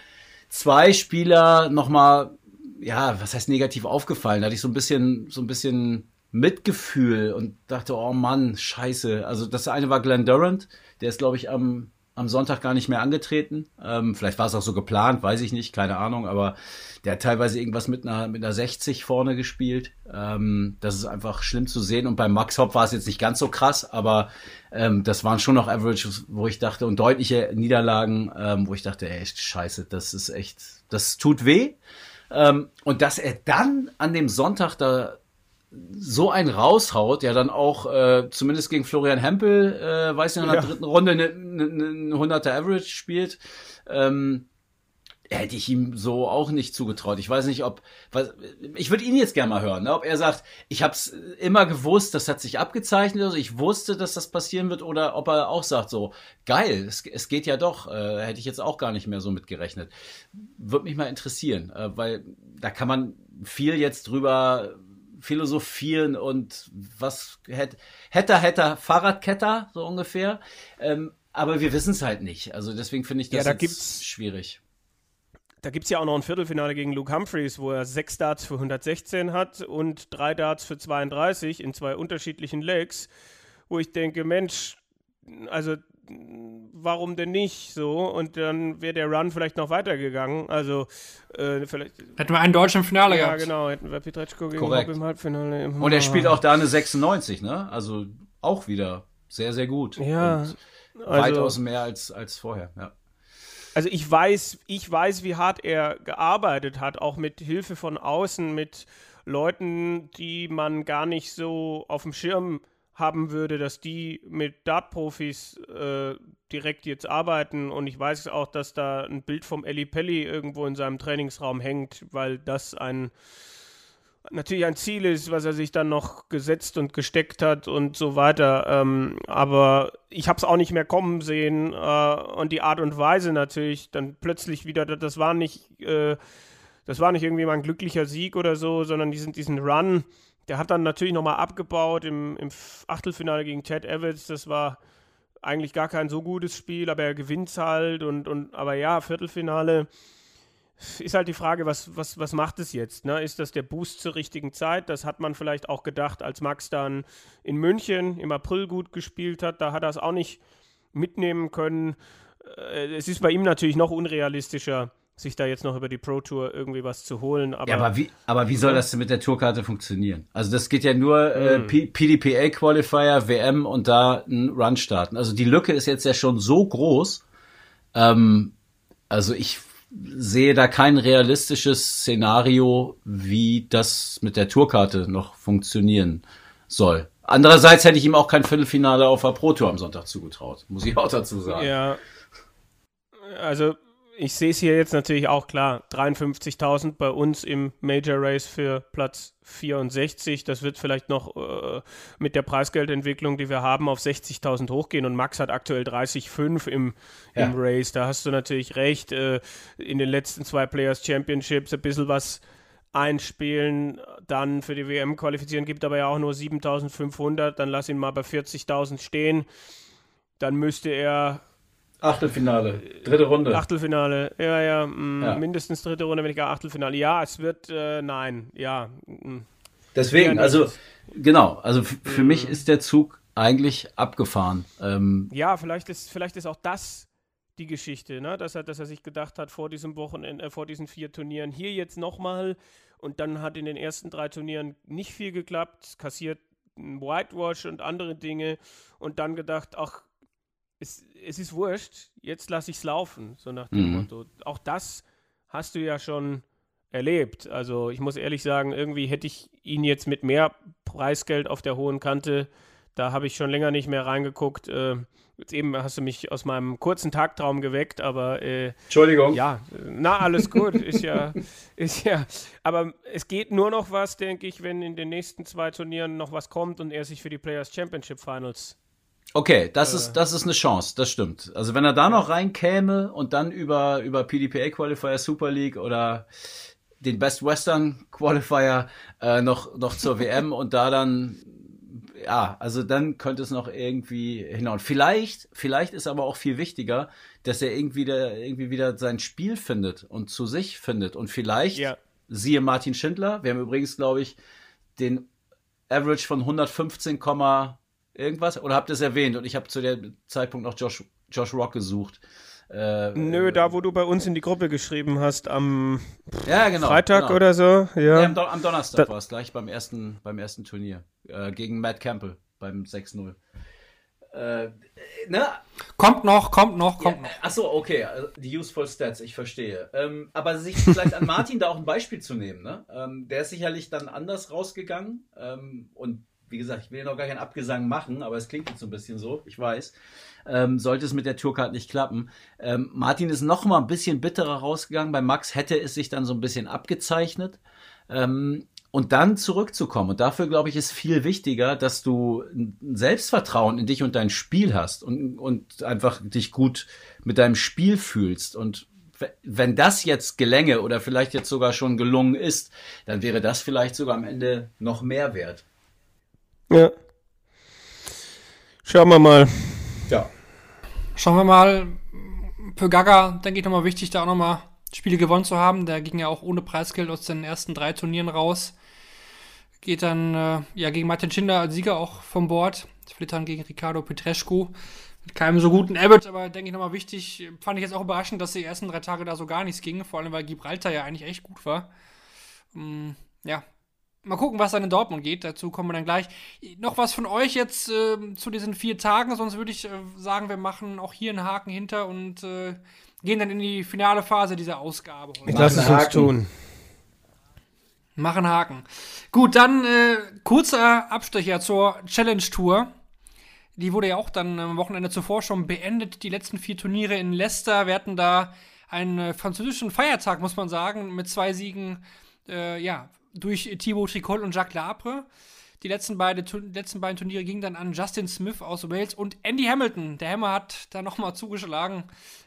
zwei Spieler nochmal, ja, was heißt negativ aufgefallen. Da hatte ich so ein bisschen, so ein bisschen Mitgefühl und dachte, oh Mann, scheiße. Also das eine war Glenn Durant, der ist, glaube ich, am, am Sonntag gar nicht mehr angetreten. Ähm, vielleicht war es auch so geplant, weiß ich nicht, keine Ahnung, aber der hat teilweise irgendwas mit einer, mit einer 60 vorne gespielt. Ähm, das ist einfach schlimm zu sehen. Und beim Max Hopp war es jetzt nicht ganz so krass, aber ähm, das waren schon noch Averages, wo ich dachte, und deutliche Niederlagen, ähm, wo ich dachte, ey, scheiße, das ist echt, das tut weh. Ähm, und dass er dann an dem Sonntag da so einen raushaut, ja dann auch äh, zumindest gegen Florian Hempel, äh, weiß nicht, in der ja. dritten Runde eine, eine 100er Average spielt, ähm, hätte ich ihm so auch nicht zugetraut. Ich weiß nicht, ob was, ich würde ihn jetzt gerne mal hören, ne? ob er sagt, ich habe es immer gewusst, das hat sich abgezeichnet, also ich wusste, dass das passieren wird, oder ob er auch sagt so, geil, es, es geht ja doch, äh, hätte ich jetzt auch gar nicht mehr so mitgerechnet. Würde mich mal interessieren, äh, weil da kann man viel jetzt drüber philosophieren und was hätte, hätte, hätte, Fahrradketter, so ungefähr. Ähm, aber wir wissen es halt nicht. Also deswegen finde ich das
ja, da gibt's,
schwierig.
Da gibt es ja auch noch ein Viertelfinale gegen Luke Humphreys, wo er sechs Darts für 116 hat und drei Darts für 32 in zwei unterschiedlichen Legs, wo ich denke, Mensch, also warum denn nicht so? Und dann wäre der Run vielleicht noch weitergegangen. Also, äh, vielleicht.
Hätten wir einen deutschen Finale
ja,
gehabt.
Ja, genau. Hätten wir Pietreczko gegen
Korrekt.
Hopp im Halbfinale.
Und er spielt auch da eine 96, ne? Also auch wieder sehr, sehr gut.
Ja.
Und
also,
weitaus mehr als, als vorher, ja.
Also ich weiß, ich weiß, wie hart er gearbeitet hat, auch mit Hilfe von außen, mit Leuten, die man gar nicht so auf dem Schirm haben würde, dass die mit Dart-Profis äh, direkt jetzt arbeiten. Und ich weiß auch, dass da ein Bild vom Eli Pelli irgendwo in seinem Trainingsraum hängt, weil das ein natürlich ein Ziel ist, was er sich dann noch gesetzt und gesteckt hat und so weiter. Ähm, aber ich habe es auch nicht mehr kommen sehen äh, und die Art und Weise natürlich dann plötzlich wieder, das war nicht, äh, das war nicht irgendwie mal ein glücklicher Sieg oder so, sondern diesen, diesen Run, der hat dann natürlich nochmal abgebaut im, im Achtelfinale gegen Chad Evans. Das war eigentlich gar kein so gutes Spiel, aber er gewinnt halt und, und aber ja, Viertelfinale ist halt die Frage, was, was, was macht es jetzt? Ne? Ist das der Boost zur richtigen Zeit? Das hat man vielleicht auch gedacht, als Max dann in München im April gut gespielt hat. Da hat er es auch nicht mitnehmen können. Äh, es ist bei ihm natürlich noch unrealistischer, sich da jetzt noch über die Pro Tour irgendwie was zu holen. Aber,
ja, aber wie, aber wie soll das denn mit der Tourkarte funktionieren? Also das geht ja nur äh,
Hm.
PDPA Qualifier, WM und da einen Run starten. Also die Lücke ist jetzt ja schon so groß. Ähm, also ich sehe da kein realistisches Szenario, wie das mit der Tourkarte noch funktionieren soll. Andererseits hätte ich ihm auch kein Viertelfinale auf der Pro Tour am Sonntag zugetraut, muss ich auch dazu sagen.
Ja, also ich sehe es hier jetzt natürlich auch klar. 53.000 bei uns im Major Race für Platz 64. Das wird vielleicht noch äh, mit der Preisgeldentwicklung, die wir haben, auf 60.000 hochgehen. Und Max hat aktuell 30,5 im,
Ja.
im Race. Da hast du natürlich recht. Äh, in den letzten zwei Players Championships ein bisschen was einspielen, dann für die WM qualifizieren, gibt aber ja auch nur 7.500. Dann lass ihn mal bei 40.000 stehen. Dann müsste er
Achtelfinale, dritte Runde.
Achtelfinale, ja, ja, mh,
Ja.
mindestens dritte Runde, wenn ich gar Achtelfinale. Ja, es wird, äh, nein, ja. mh.
Deswegen,
Ja,
also genau, also für mich ist der Zug eigentlich abgefahren. Ähm,
Ja, vielleicht ist, vielleicht ist auch das die Geschichte, ne? dass, er, dass er sich gedacht hat vor diesem Wochenende, äh, vor diesen vier Turnieren, hier jetzt nochmal und dann hat in den ersten drei Turnieren nicht viel geklappt, kassiert ein Whitewash und andere Dinge und dann gedacht, ach, es, es ist wurscht, jetzt lasse ich es laufen, so nach dem
Mhm.
Motto. Auch das hast du ja schon erlebt. Also ich muss ehrlich sagen, irgendwie hätte ich ihn jetzt mit mehr Preisgeld auf der hohen Kante, da habe ich schon länger nicht mehr reingeguckt. Äh, jetzt eben hast du mich aus meinem kurzen Tagtraum geweckt, aber äh,
Entschuldigung.
ja, na, alles gut, ist ja, ist ja, aber es geht nur noch was, denke ich, wenn in den nächsten zwei Turnieren noch was kommt und er sich für die Players Championship Finals
Okay, das ist das ist eine Chance, das stimmt. Also wenn er da noch reinkäme und dann über über PDPA Qualifier Super League oder den Best Western Qualifier äh, noch noch zur WM und da dann ja, also dann könnte es noch irgendwie hinhauen. Vielleicht, vielleicht ist aber auch viel wichtiger, dass er irgendwie wieder, irgendwie wieder sein Spiel findet und zu sich findet. Und vielleicht,
Ja.
siehe Martin Schindler, wir haben übrigens, glaube ich, den Average von 115, Komma irgendwas, oder habt ihr es erwähnt? Und ich habe zu dem Zeitpunkt noch Josh, Josh Rock gesucht. Äh,
Nö, da wo du bei uns in die Gruppe geschrieben hast, am
ja, genau.
Freitag
genau.
oder so, ja.
Nee, am, Don am Donnerstag war es gleich beim ersten, beim ersten Turnier. Äh, gegen Matt Campbell beim 6-0. Äh, ne?
Kommt noch, kommt noch, kommt noch.
Achso, okay, also die Useful Stats, ich verstehe. Ähm, aber sich vielleicht an Martin da auch ein Beispiel zu nehmen, ne? Ähm, der ist sicherlich dann anders rausgegangen. Ähm, und wie gesagt, ich will ja noch gar keinen Abgesang machen, aber es klingt jetzt so ein bisschen so, ich weiß. Ähm, sollte es mit der Tourcard nicht klappen. Ähm, Martin ist noch mal ein bisschen bitterer rausgegangen. Bei Max hätte es sich dann so ein bisschen abgezeichnet. Ähm, und dann zurückzukommen. Und dafür, glaube ich, ist viel wichtiger, dass du ein Selbstvertrauen in dich und dein Spiel hast und, und einfach dich gut mit deinem Spiel fühlst. Und wenn das jetzt gelänge oder vielleicht jetzt sogar schon gelungen ist, dann wäre das vielleicht sogar am Ende noch mehr wert.
Ja. Schauen wir mal.
Ja.
Schauen wir mal. Für Gaga, denke ich, nochmal wichtig, da auch nochmal Spiele gewonnen zu haben. Der ging ja auch ohne Preisgeld aus den ersten drei Turnieren raus. Geht dann äh, ja gegen Martin Schinder als Sieger auch vom Bord. Flittern gegen Ricardo Petrescu. Mit keinem so guten Average, aber denke ich nochmal wichtig. Fand ich jetzt auch überraschend, dass die ersten drei Tage da so gar nichts ging. Vor allem, weil Gibraltar ja eigentlich echt gut war. Ähm, ja, Mal gucken, was dann in Dortmund geht. Dazu kommen wir dann gleich. Noch was von euch jetzt äh, zu diesen vier Tagen. Sonst würde ich äh, sagen, wir machen auch hier einen Haken hinter und äh, gehen dann in die finale Phase dieser Ausgabe.
Ich lasse es uns tun.
Machen Haken. Gut, dann äh, kurzer Abstecher zur Challenge Tour. Die wurde ja auch dann am Wochenende zuvor schon beendet. Die letzten vier Turniere in Leicester. Wir hatten da einen äh, französischen Feiertag, muss man sagen, mit zwei Siegen. Äh, ja, durch Thibaut Tricol und Jacques Labre. Die letzten, beide, letzten beiden Turniere gingen dann an Justin Smith aus Wales und Andy Hamilton. Der Hammer hat da nochmal zugeschlagen.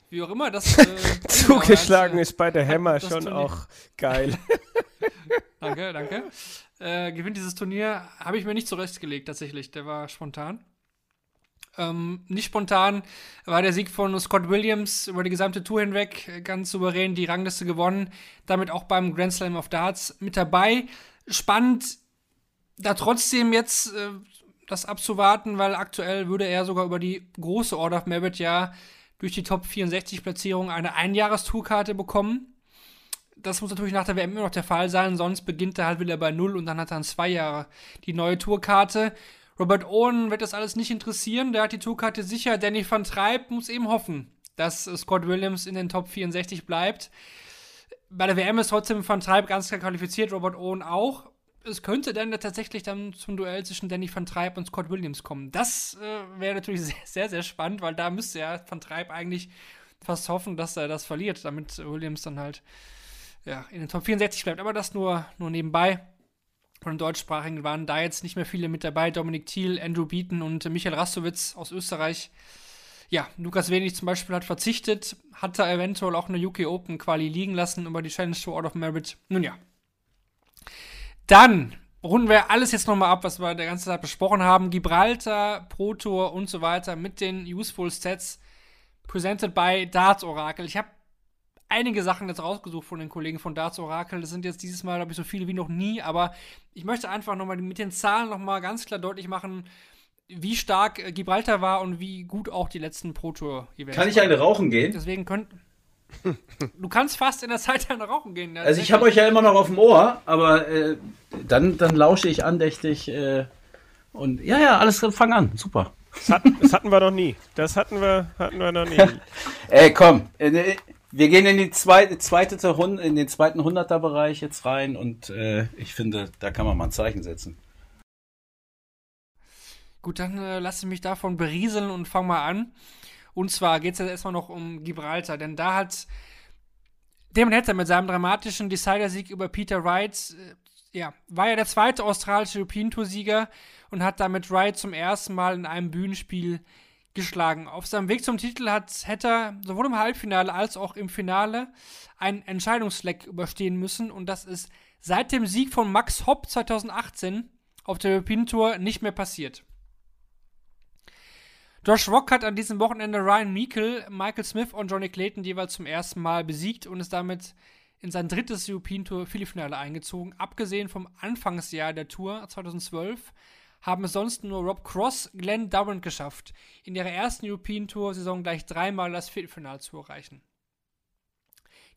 Wie auch immer das. Äh,
zugeschlagen als, ist bei der Hammer schon Turnier. auch geil.
danke, danke. Äh, gewinnt dieses Turnier habe ich mir nicht zurechtgelegt, tatsächlich. Der war spontan. Ähm, nicht spontan war der Sieg von Scott Williams über die gesamte Tour hinweg ganz souverän die Rangliste gewonnen. Damit auch beim Grand Slam of Darts mit dabei. Spannend, da trotzdem jetzt äh, das abzuwarten, weil aktuell würde er sogar über die große Order of Merit ja durch die Top 64 Platzierung eine Einjahrestourkarte bekommen. Das muss natürlich nach der WM immer noch der Fall sein, sonst beginnt er halt wieder bei Null und dann hat er dann zwei Jahre die neue Tourkarte. Robert Owen wird das alles nicht interessieren, der hat die Tourkarte sicher. Danny van Treib muss eben hoffen, dass Scott Williams in den Top 64 bleibt. Bei der WM ist trotzdem van Treib ganz klar qualifiziert, Robert Owen auch. Es könnte dann tatsächlich dann zum Duell zwischen Danny van Treib und Scott Williams kommen. Das äh, wäre natürlich sehr, sehr, sehr spannend, weil da müsste ja van Treib eigentlich fast hoffen, dass er das verliert, damit Williams dann halt ja, in den Top 64 bleibt. Aber das nur, nur nebenbei von den Deutschsprachigen waren da jetzt nicht mehr viele mit dabei. Dominik Thiel, Andrew Beaton und Michael Rastowitz aus Österreich. Ja, Lukas Wenig zum Beispiel hat verzichtet, hat da eventuell auch eine UK Open Quali liegen lassen über die Challenge Tour Out of Merit. Nun ja. Dann runden wir alles jetzt nochmal ab, was wir der ganze Zeit besprochen haben. Gibraltar, Pro Tour und so weiter mit den Useful Stats presented by Darts Oracle. Ich habe einige Sachen jetzt rausgesucht von den Kollegen von Darts Oracle. Das sind jetzt dieses Mal, glaube ich, so viele wie noch nie. Aber ich möchte einfach nochmal mit den Zahlen nochmal ganz klar deutlich machen, wie stark Gibraltar war und wie gut auch die letzten Pro Tour
Events Kann ich eine rauchen gehen?
Deswegen könnt Du kannst fast in der Zeit eine rauchen gehen.
Also ich habe euch ja immer noch auf dem Ohr, aber äh, dann, dann lausche ich andächtig äh, und ja, ja, alles fang an, super.
Das hatten, das hatten wir noch nie. Das hatten wir, hatten wir noch nie.
Ey, komm, äh, wir gehen in die zweite, zweite in den zweiten Hunderter-Bereich jetzt rein und äh, ich finde, da kann man mal ein Zeichen setzen.
Gut, dann äh, lasse ich mich davon berieseln und fange mal an. Und zwar geht es jetzt erstmal noch um Gibraltar, denn da hat Damon Hatter mit seinem dramatischen Decider-Sieg über Peter Wright, äh, ja, war ja der zweite australische European Tour-Sieger und hat damit Wright zum ersten Mal in einem Bühnenspiel geschlagen. Auf seinem Weg zum Titel hat Hatter sowohl im Halbfinale als auch im Finale einen Entscheidungsleck überstehen müssen und das ist seit dem Sieg von Max Hopp 2018 auf der European Tour nicht mehr passiert. Josh Rock hat an diesem Wochenende Ryan Meikle, Michael Smith und Johnny Clayton jeweils zum ersten Mal besiegt und ist damit in sein drittes European Tour Viertelfinale eingezogen. Abgesehen vom Anfangsjahr der Tour 2012 haben es sonst nur Rob Cross, Glenn Durant geschafft, in ihrer ersten European Tour-Saison gleich dreimal das Viertelfinale zu erreichen.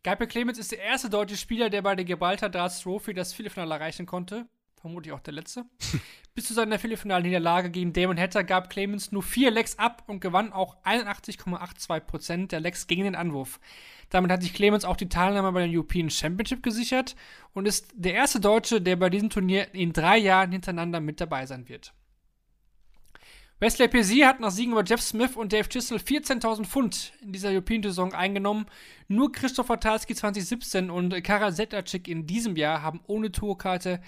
Gabriel Clemens ist der erste deutsche Spieler, der bei der Gibraltar Darts Trophy das Viertelfinale erreichen konnte. Vermutlich auch der letzte. Bis zu seiner Viertelfinalniederlage gegen Damon Hatter gab Clemens nur vier Lecks ab und gewann auch 81,82% der Lecks gegen den Anwurf. Damit hat sich Clemens auch die Teilnahme bei der European Championship gesichert und ist der erste Deutsche, der bei diesem Turnier in drei Jahren hintereinander mit dabei sein wird. Wesley Pesir hat nach Siegen über Jeff Smith und Dave Chisel 14.000 Pfund in dieser European-Saison eingenommen. Nur Christopher Talski 2017 und Kara Zetacik in diesem Jahr haben ohne Tourkarte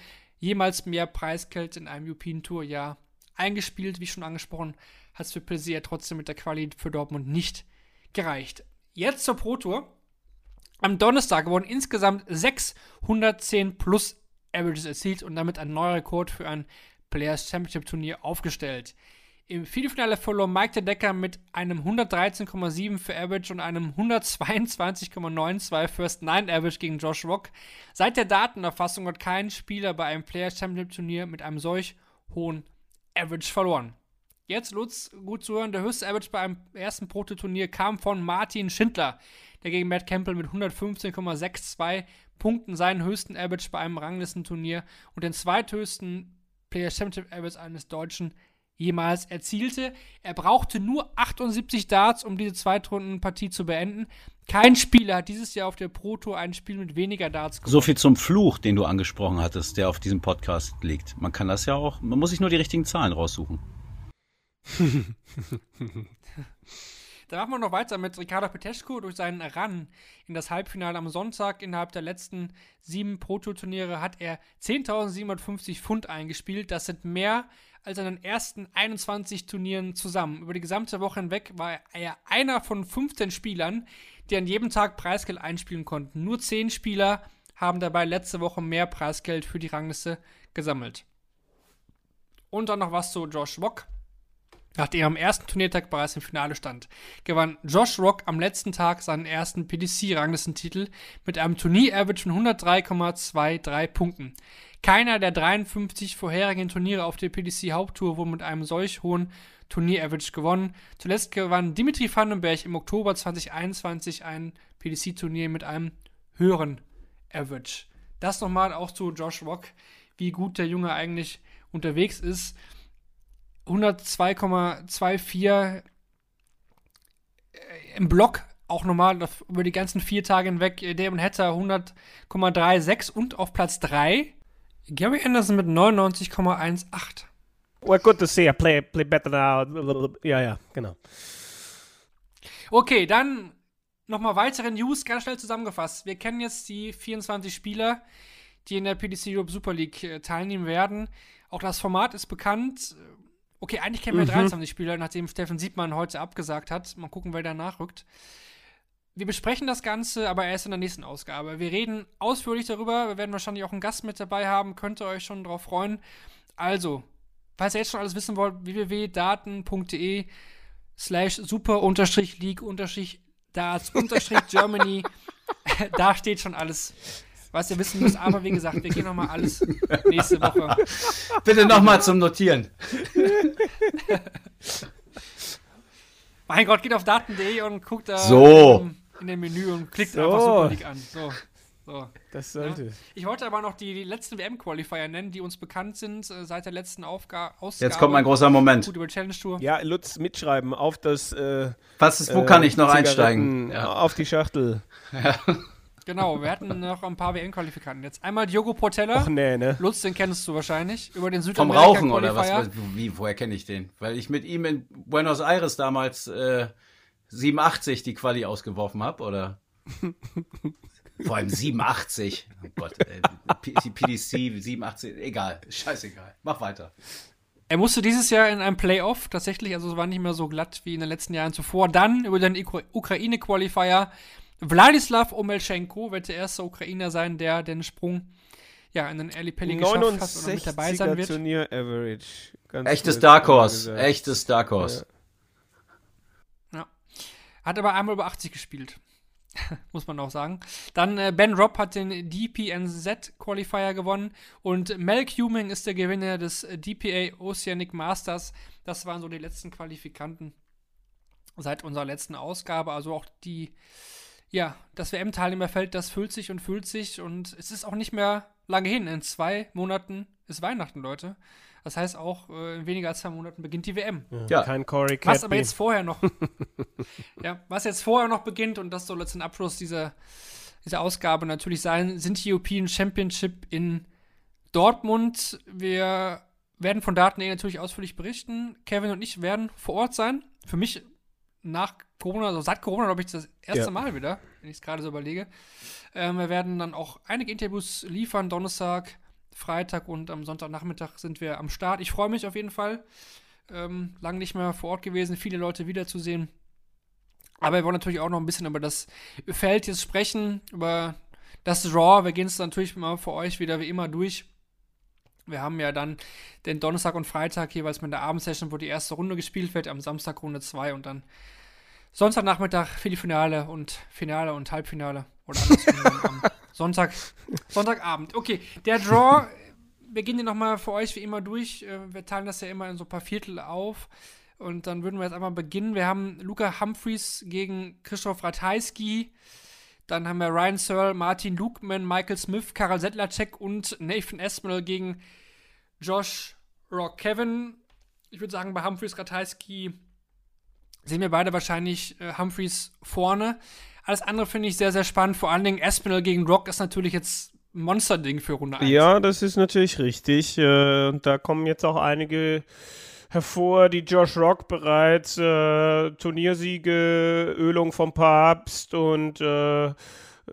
jemals mehr Preisgeld in einem European Tour-Jahr eingespielt. Wie schon angesprochen, hat es für Pesir trotzdem mit der Qualität für Dortmund nicht gereicht. Jetzt zur Pro Tour. Am Donnerstag wurden insgesamt 610 plus Averages erzielt und damit ein neuer Rekord für ein Players Championship Turnier aufgestellt. Im Viertelfinale verlor Mike de Decker mit einem 113,7 für Average und einem 122,92 First Nine Average gegen Josh Rock. Seit der Datenerfassung hat kein Spieler bei einem Players Championship Turnier mit einem solch hohen Average verloren. Jetzt, Lutz, gut zu hören, der höchste Average bei einem ersten Prototurnier kam von Martin Schindler, der gegen Matt Campbell mit 115,62 Punkten seinen höchsten Average bei einem Ranglistenturnier und den zweithöchsten Players Championship Average eines Deutschen jemals erzielte. Er brauchte nur 78 Darts, um diese Zweitrundenpartie zu beenden. Kein Spieler hat dieses Jahr auf der Pro Tour ein Spiel mit weniger Darts gewonnen.
So viel zum Fluch, den du angesprochen hattest, der auf diesem Podcast liegt. Man kann das ja auch, man muss sich nur die richtigen Zahlen raussuchen.
Dann machen wir noch weiter mit Ricardo Petescu durch seinen Run in das Halbfinale am Sonntag. Innerhalb der letzten sieben Proto-Turniere hat er 10.750 Pfund eingespielt. Das sind mehr als in den ersten 21 Turnieren zusammen. Über die gesamte Woche hinweg war er einer von 15 Spielern, die an jedem Tag Preisgeld einspielen konnten. Nur 10 Spieler haben dabei letzte Woche mehr Preisgeld für die Rangliste gesammelt. Und dann noch was zu Josh Rock. Nachdem er am ersten Turniertag bereits im Finale stand, gewann Josh Rock am letzten Tag seinen ersten PDC-Ranglistentitel mit einem Turnier-Average von 103,23 Punkten. Keiner der 53 vorherigen Turniere auf der PDC-Haupttour wurde mit einem solch hohen Turnier-Average gewonnen. Zuletzt gewann Dimitri Vandenberg im Oktober 2021 ein PDC-Turnier mit einem höheren Average. Das nochmal auch zu Josh Rock, wie gut der Junge eigentlich unterwegs ist. 102,24 äh, im Block auch nochmal über die ganzen vier Tage hinweg. Damon Hatter 100,36 und auf Platz 3 Gary Anderson mit 99,18.
Well, good to see. I play, play better now. Ja, ja, genau.
Okay, dann nochmal weitere News, ganz schnell zusammengefasst. Wir kennen jetzt die 24 Spieler, die in der PDC Europe Super League äh, teilnehmen werden. Auch das Format ist bekannt. Okay, eigentlich kennen wir
Mhm.
23 Spieler, nachdem Steffen Siebmann heute abgesagt hat. Mal gucken, wer da nachrückt. Wir besprechen das Ganze, aber erst in der nächsten Ausgabe. Wir reden ausführlich darüber. Wir werden wahrscheinlich auch einen Gast mit dabei haben. Könnt ihr euch schon drauf freuen. Also, falls ihr jetzt schon alles wissen wollt, www.daten.de slash super unterstrich league unterstrich darts unterstrich Germany. da steht schon alles, was ihr wissen müsst. Aber wie gesagt, wir gehen nochmal alles nächste Woche.
Bitte nochmal zum Notieren.
Mein Gott, geht auf daten.de und guckt da
So.
in, in dem Menü und klickt
So.
einfach Super League an. So. so.
Das sollte.
Ich wollte aber noch die, die letzten WM-Qualifier nennen, die uns bekannt sind äh, seit der letzten Aufga Ausgabe.
Jetzt kommt mein großer Moment.
Gut über Challenge Tour.
Ja, Lutz, mitschreiben auf das. Äh,
Was ist, wo
äh,
kann ich noch
Zigaretten
einsteigen? Ja.
Auf die Schachtel.
Genau, wir hatten noch ein paar WM-Qualifikanten. Jetzt einmal Diogo Portella.
Ach nee, ne?
Lutz, den kennst du wahrscheinlich. Über den
Vom
Südamerika
Rauchen oder was? Wie, woher kenne ich den? Weil ich mit ihm in Buenos Aires damals äh, 87 die Quali ausgeworfen habe, oder? Vor allem 87. Oh Gott, ey, die PDC 87, egal, scheißegal. Mach weiter.
Er musste dieses Jahr in einem Playoff tatsächlich, also es war nicht mehr so glatt wie in den letzten Jahren zuvor. Dann über den Ukra- Ukraine-Qualifier Wladislav Omelchenko wird der erste Ukrainer sein, der den Sprung ja, in den Early Pelly geschafft hat oder mit dabei sein
69er
wird.
Turnier Average. Ganz
Echtes Dark Horse, echtes Dark Horse.
Ja. Hat aber einmal über 80 gespielt. Muss man auch sagen. Dann äh, Ben Robb hat den DPNZ Qualifier gewonnen und Mel Cuming ist der Gewinner des äh, DPA Oceanic Masters. Das waren so die letzten Qualifikanten seit unserer letzten Ausgabe. Also auch die, ja, das WM-Teilnehmerfeld, das füllt sich und füllt sich und es ist auch nicht mehr lange hin. In zwei Monaten ist Weihnachten, Leute. Das heißt auch, äh, in weniger als zwei Monaten beginnt die WM.
Ja.
Kein Corey
Was
Cadby.
aber jetzt vorher noch, ja, was jetzt vorher noch beginnt und das soll jetzt ein Abschluss dieser, dieser Ausgabe natürlich sein, sind die European Championship in Dortmund. Wir werden von Daten natürlich ausführlich berichten. Kevin und ich werden vor Ort sein. Für mich nach Corona, also seit Corona, glaube ich, das erste
Ja.
Mal wieder, wenn ich es gerade so überlege. Ähm, wir werden dann auch einige Interviews liefern, Donnerstag, Freitag und am Sonntagnachmittag sind wir am Start. Ich freue mich auf jeden Fall. Ähm, lang nicht mehr vor Ort gewesen, viele Leute wiederzusehen. Aber wir wollen natürlich auch noch ein bisschen über das Feld jetzt sprechen, über das Draw. Wir gehen es natürlich mal für euch wieder wie immer durch. Wir haben ja dann den Donnerstag und Freitag jeweils mit der Abendsession, wo die erste Runde gespielt wird, am Samstag Runde 2 und dann Sonntagnachmittag Viertelfinale und Finale und Halbfinale. Oder andersrum Sonntag, Sonntagabend. Okay, der Draw, wir gehen den nochmal für euch wie immer durch. Äh, Wir teilen das ja immer in so ein paar Viertel auf. Und dann würden wir jetzt einmal beginnen. Wir haben Luca Humphreys gegen Christoph Ratajski. Dann haben wir Ryan Searle, Martin Lukman, Michael Smith, Karel Sedlacek und Nathan Espinel gegen Josh Rock Kevin. Ich würde sagen, bei Humphreys Ratajski sehen wir beide wahrscheinlich äh, Humphreys vorne. Alles andere finde ich sehr, sehr spannend. Vor allen Dingen Espinel gegen Rock ist natürlich jetzt ein Monsterding für Runde 1.
Ja, das ist natürlich richtig. Äh, und da kommen jetzt auch einige hervor, die Josh Rock bereits äh, Turniersiege, Ölung vom Papst und äh,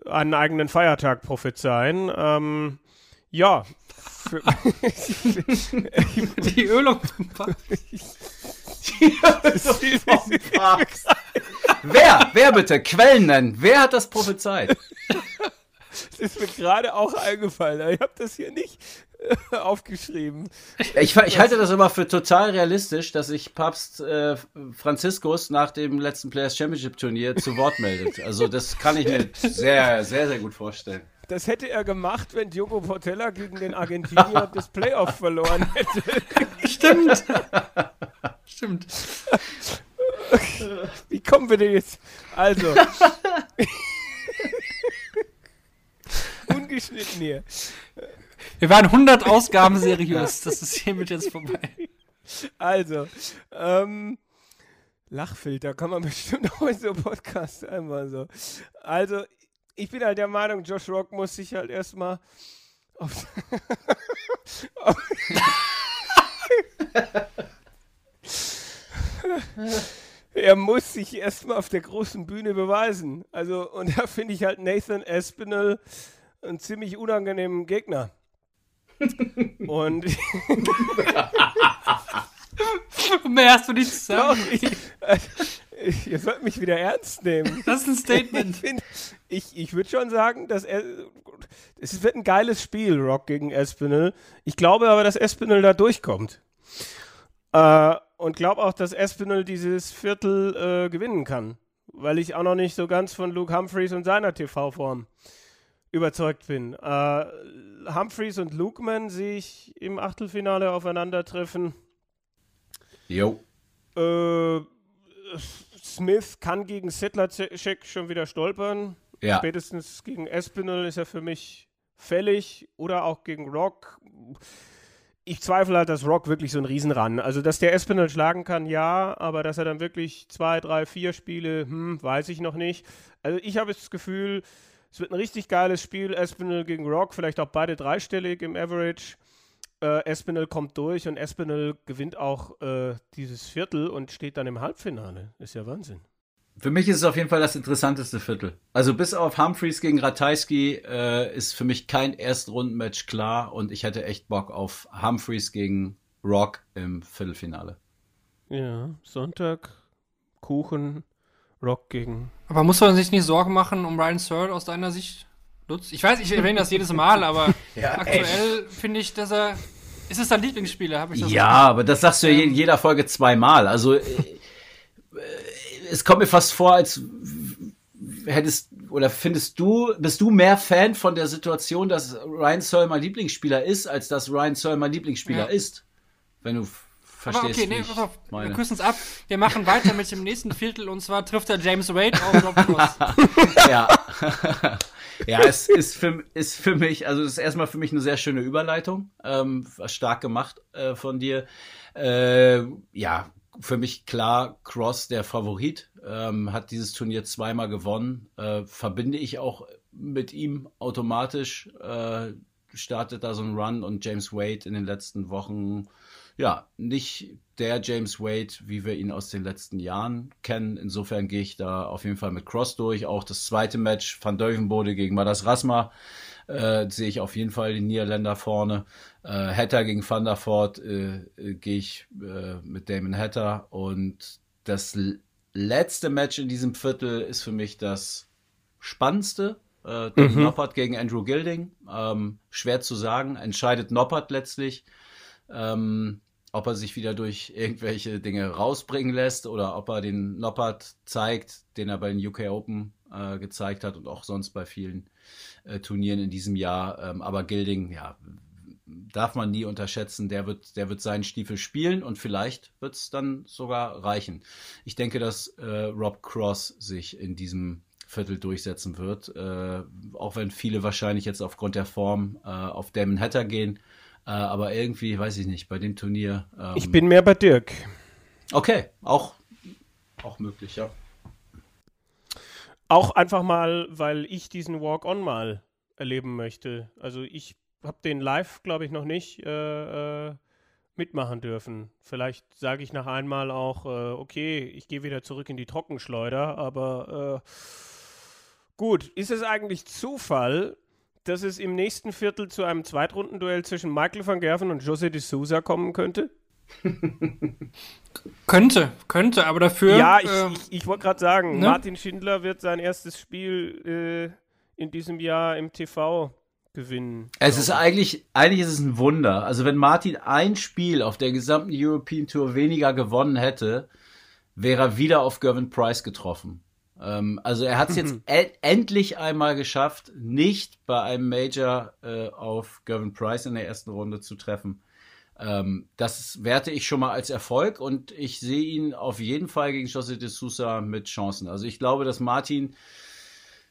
einen eigenen Feiertag prophezeien. Ähm, ja.
Die Ölung.
Wer? Wer bitte? Quellen nennen. Wer hat das prophezeit?
Das ist mir gerade auch eingefallen. Ich habe das hier nicht äh, aufgeschrieben.
Ich, ich halte das immer für total realistisch, dass sich Papst äh, Franziskus nach dem letzten Players Championship Turnier zu Wort meldet. Also das kann ich mir sehr, sehr, sehr gut vorstellen.
Das hätte er gemacht, wenn Diogo Portella gegen den Argentinier das Playoff verloren hätte.
Stimmt. Stimmt.
Wie kommen wir denn jetzt? Also. Ungeschnitten hier.
Wir waren 100 Ausgaben seriös. Das ist hiermit jetzt vorbei.
Also, ähm, Lachfilter kann man bestimmt auch in so einem Podcast einmal so. Also, ich bin halt der Meinung, Josh Rock muss sich halt erstmal auf. er muss sich erstmal auf der großen Bühne beweisen. Also, und da finde ich halt Nathan Espinel einen ziemlich unangenehmen Gegner. und
Mehr hast du nicht zu
Doch,
sagen.
also, ich, ihr sollt mich wieder ernst nehmen.
Das ist ein
Ich,
Statement.
find- ich, ich würde schon sagen, dass er. Es wird ein geiles Spiel, Rock gegen Espinel. Ich glaube aber, dass Espinel da durchkommt. Äh, und glaube auch, dass Espinel dieses Viertel äh, gewinnen kann. Weil ich auch noch nicht so ganz von Luke Humphreys und seiner TV-Form überzeugt bin. Äh, Humphreys und Lukeman sehe ich im Achtelfinale aufeinandertreffen.
Jo.
Äh, Smith kann gegen Settler-Check schon wieder stolpern.
Ja.
Spätestens gegen Espinel ist er für mich fällig. Oder auch gegen Rock. Ich zweifle halt, dass Rock wirklich so ein Riesenran. Also, dass der Espinel schlagen kann, ja. Aber dass er dann wirklich zwei, drei, vier Spiele, hm, weiß ich noch nicht. Also, ich habe das Gefühl, es wird ein richtig geiles Spiel. Espinel gegen Rock. Vielleicht auch beide dreistellig im Average. Äh, Espinel kommt durch und Espinel gewinnt auch äh, dieses Viertel und steht dann im Halbfinale. Ist ja Wahnsinn.
Für mich ist es auf jeden Fall das interessanteste Viertel. Also bis auf Humphreys gegen Ratajski äh, ist für mich kein Erstrundenmatch klar und ich hätte echt Bock auf Humphreys gegen Rock im Viertelfinale.
Ja, Sonntag, Kuchen, Rock gegen.
Aber muss man sich nicht Sorgen machen um Ryan Searle aus deiner Sicht? Lutz? Ich weiß, ich erwähne das jedes Mal, aber aktuell finde ich, dass er. Ist es dein Lieblingsspieler?
Ja, aber das sagst du ja in jeder Folge zweimal. Also äh, es kommt mir fast vor, als hättest oder findest du, bist du mehr Fan von der Situation, dass Ryan Searle mein Lieblingsspieler ist, als dass Ryan Searle mein Lieblingsspieler
Ja.
ist? Wenn du verstehst,
Aber okay, nee, pass auf, wir
meine.
küssen uns ab. Wir machen weiter mit dem nächsten Viertel und zwar trifft er James Wade auf Rob Cross.
ja. ja, es ist für, ist für mich, also es ist erstmal für mich eine sehr schöne Überleitung, ähm, stark gemacht äh, von dir. Äh, ja, für mich klar Cross der Favorit, ähm, hat dieses Turnier zweimal gewonnen, äh, verbinde ich auch mit ihm automatisch, äh, startet da so ein Run und James Wade in den letzten Wochen ja, nicht der James Wade, wie wir ihn aus den letzten Jahren kennen. Insofern gehe ich da auf jeden Fall mit Cross durch. Auch das zweite Match Van Deuvenbode gegen Madas Rasma äh, sehe ich auf jeden Fall den Niederländer vorne. Äh, Hatter gegen Van der Voort äh, äh, gehe ich äh, mit Damon Hatter und das letzte Match in diesem Viertel ist für mich das spannendste. Äh,
Mhm.
Noppert gegen Andrew Gilding. Ähm, schwer zu sagen. Entscheidet Noppert letztlich. Ähm, ob er sich wieder durch irgendwelche Dinge rausbringen lässt oder ob er den Noppert zeigt, den er bei den UK Open äh, gezeigt hat und auch sonst bei vielen äh, Turnieren in diesem Jahr. Ähm, aber Gilding, ja, darf man nie unterschätzen. Der wird, der wird seinen Stiefel spielen und vielleicht wird es dann sogar reichen. Ich denke, dass äh, Rob Cross sich in diesem Viertel durchsetzen wird, äh, auch wenn viele wahrscheinlich jetzt aufgrund der Form äh, auf Damon Hatter gehen. Äh, aber irgendwie, weiß ich nicht, bei dem Turnier. Ähm,
Ich bin mehr bei Dirk.
Okay, auch, auch möglich, ja.
Auch einfach mal, weil ich diesen Walk-On mal erleben möchte. Also ich habe den live, glaube ich, noch nicht äh, äh, mitmachen dürfen. Vielleicht sage ich nach einmal auch, äh, okay, ich gehe wieder zurück in die Trockenschleuder, aber äh, gut, ist es eigentlich Zufall, dass es im nächsten Viertel zu einem Zweitrundenduell zwischen Michael van Gerven und José de Souza kommen könnte?
Könnte, könnte, aber dafür.
Ja, ich,
ähm,
ich, ich wollte gerade sagen,
ne?
Martin Schindler wird sein erstes Spiel äh, in diesem Jahr im TV gewinnen.
Es ist eigentlich, eigentlich ist es ein Wunder. Also wenn Martin ein Spiel auf der gesamten European Tour weniger gewonnen hätte, wäre er wieder auf Gervin Price getroffen. Ähm, also er hat es jetzt endlich einmal geschafft, nicht bei einem Major äh, auf Gervin Price in der ersten Runde zu treffen. Ähm, das werte ich schon mal als Erfolg und ich sehe ihn auf jeden Fall gegen José de Sousa mit Chancen. Also ich glaube, dass Martin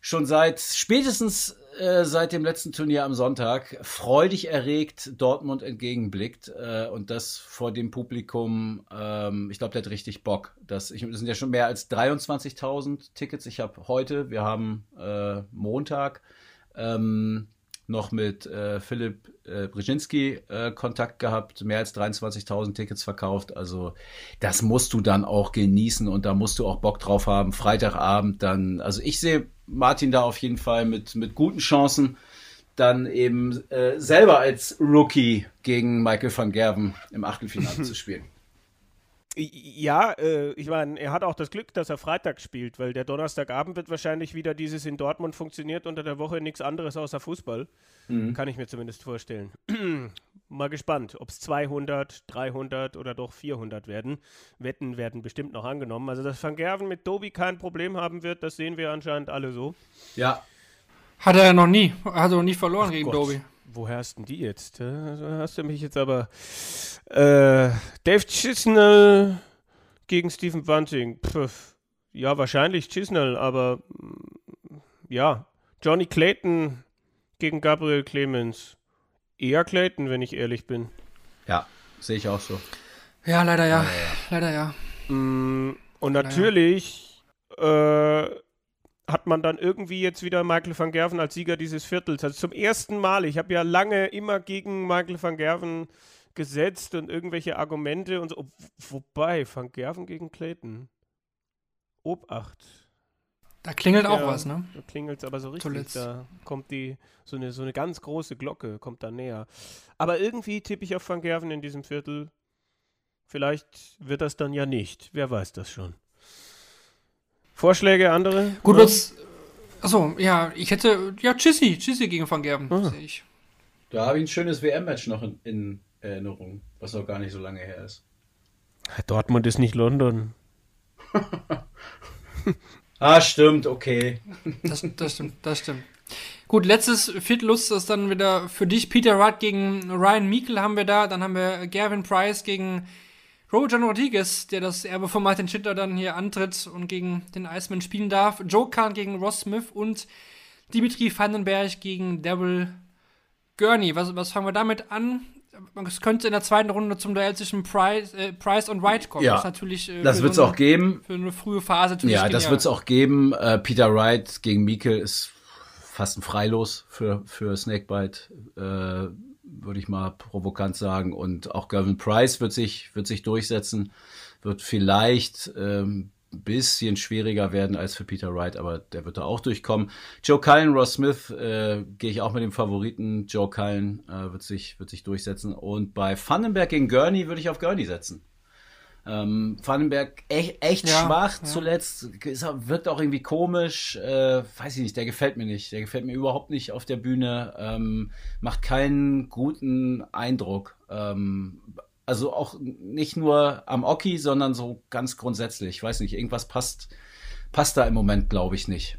schon seit spätestens äh, seit dem letzten Turnier am Sonntag freudig erregt Dortmund entgegenblickt äh, und das vor dem Publikum. Ähm, ich glaube, der hat richtig Bock. Das, ich, das sind ja schon mehr als 23.000 Tickets. Ich habe heute, wir haben äh, Montag ähm, noch mit äh, Philipp äh, Brzezinski äh, Kontakt gehabt, mehr als 23.000 Tickets verkauft. Also das musst du dann auch genießen und da musst du auch Bock drauf haben. Freitagabend dann, also ich sehe Martin da auf jeden Fall mit, mit guten Chancen, dann eben äh, selber als Rookie gegen Michael van Gerven im Achtelfinale zu spielen.
Ja, äh, ich meine, er hat auch das Glück, dass er Freitag spielt, weil der Donnerstagabend wird wahrscheinlich wieder dieses in Dortmund funktioniert unter der Woche nichts anderes außer Fußball. Kann ich mir zumindest vorstellen. Mal gespannt, ob es 200, 300 oder doch 400 werden. Wetten werden bestimmt noch angenommen. Also, dass Van Gerven mit Dobi kein Problem haben wird, das sehen wir anscheinend alle so.
Ja,
hat er ja noch nie. Hat er noch nie verloren gegen
Gott.
Dobi.
Woher hast denn die jetzt? Hast du mich jetzt aber. Äh, Dave Chisnell gegen Stephen Bunting. Pff, ja, wahrscheinlich Chisnell, aber mm, ja. Johnny Clayton gegen Gabriel Clemens. Eher Clayton, wenn ich ehrlich bin.
ja, sehe ich auch so.
Ja, leider ja. Leider ja.
Mm, Und natürlich äh, hat man dann irgendwie jetzt wieder Michael van Gerven als Sieger dieses Viertels. Also zum ersten Mal. Ich habe ja lange immer gegen Michael van Gerven gesetzt und irgendwelche Argumente und so. Wobei, van Gerven gegen Clayton. Obacht.
Da klingelt auch
Ja,
was, ne?
Da klingelt es aber so richtig.
Zuletzt.
Da kommt die, so eine, so eine ganz große Glocke, kommt da näher. Aber irgendwie tippe ich auf Van Gerven in diesem Viertel. Vielleicht wird das dann ja nicht. Wer weiß das schon. Vorschläge, andere?
Gut, jetzt. Achso, ja, ich hätte. Ja, Chissy. Chissy gegen Van Gerben,
Ah.
sehe ich.
Da habe ich ein schönes WM-Match noch in, in Erinnerung, was noch gar nicht so lange her ist.
Dortmund ist nicht London.
Ah, stimmt, okay.
Das, das stimmt, das stimmt. Gut, letztes Viertellust ist dann wieder für dich Peter Rudd gegen Ryan Meikle haben wir da. Dann haben wir Gavin Price gegen Rojan Rodriguez, der das Erbe von Martin Schindler dann hier antritt und gegen den Iceman spielen darf. Joe Kahn gegen Ross Smith und Dimitri Vandenberg gegen Daryl Gurney. Was, was fangen wir damit an? Es könnte in der zweiten Runde zum Duell zwischen Price, äh, Price und Wright kommen.
Ja,
das natürlich äh,
Das wird es auch geben.
Für eine frühe Phase natürlich
Ja, das
genial.
wird es auch geben. Äh, Peter Wright gegen Mikkel ist fast ein Freilos für, für Snakebite, äh, würde ich mal provokant sagen. Und auch Gavin Price wird sich, wird sich durchsetzen, wird vielleicht ähm, bisschen schwieriger werden als für Peter Wright, aber der wird da auch durchkommen. Joe Cullen, Ross Smith, äh, gehe ich auch mit dem Favoriten. Joe Cullen äh, wird, sich, wird sich durchsetzen. Und bei Vandenberg gegen Gurney würde ich auf Gurney setzen. Ähm, Vandenberg echt, echt
Ja,
schwach
ja.
zuletzt, ist, wirkt auch irgendwie komisch, äh, weiß ich nicht, der gefällt mir nicht, der gefällt mir überhaupt nicht auf der Bühne, ähm, macht keinen guten Eindruck. Ähm, also auch nicht nur am Oki, sondern so ganz grundsätzlich, ich weiß nicht, irgendwas passt, passt da im Moment, glaube ich, nicht.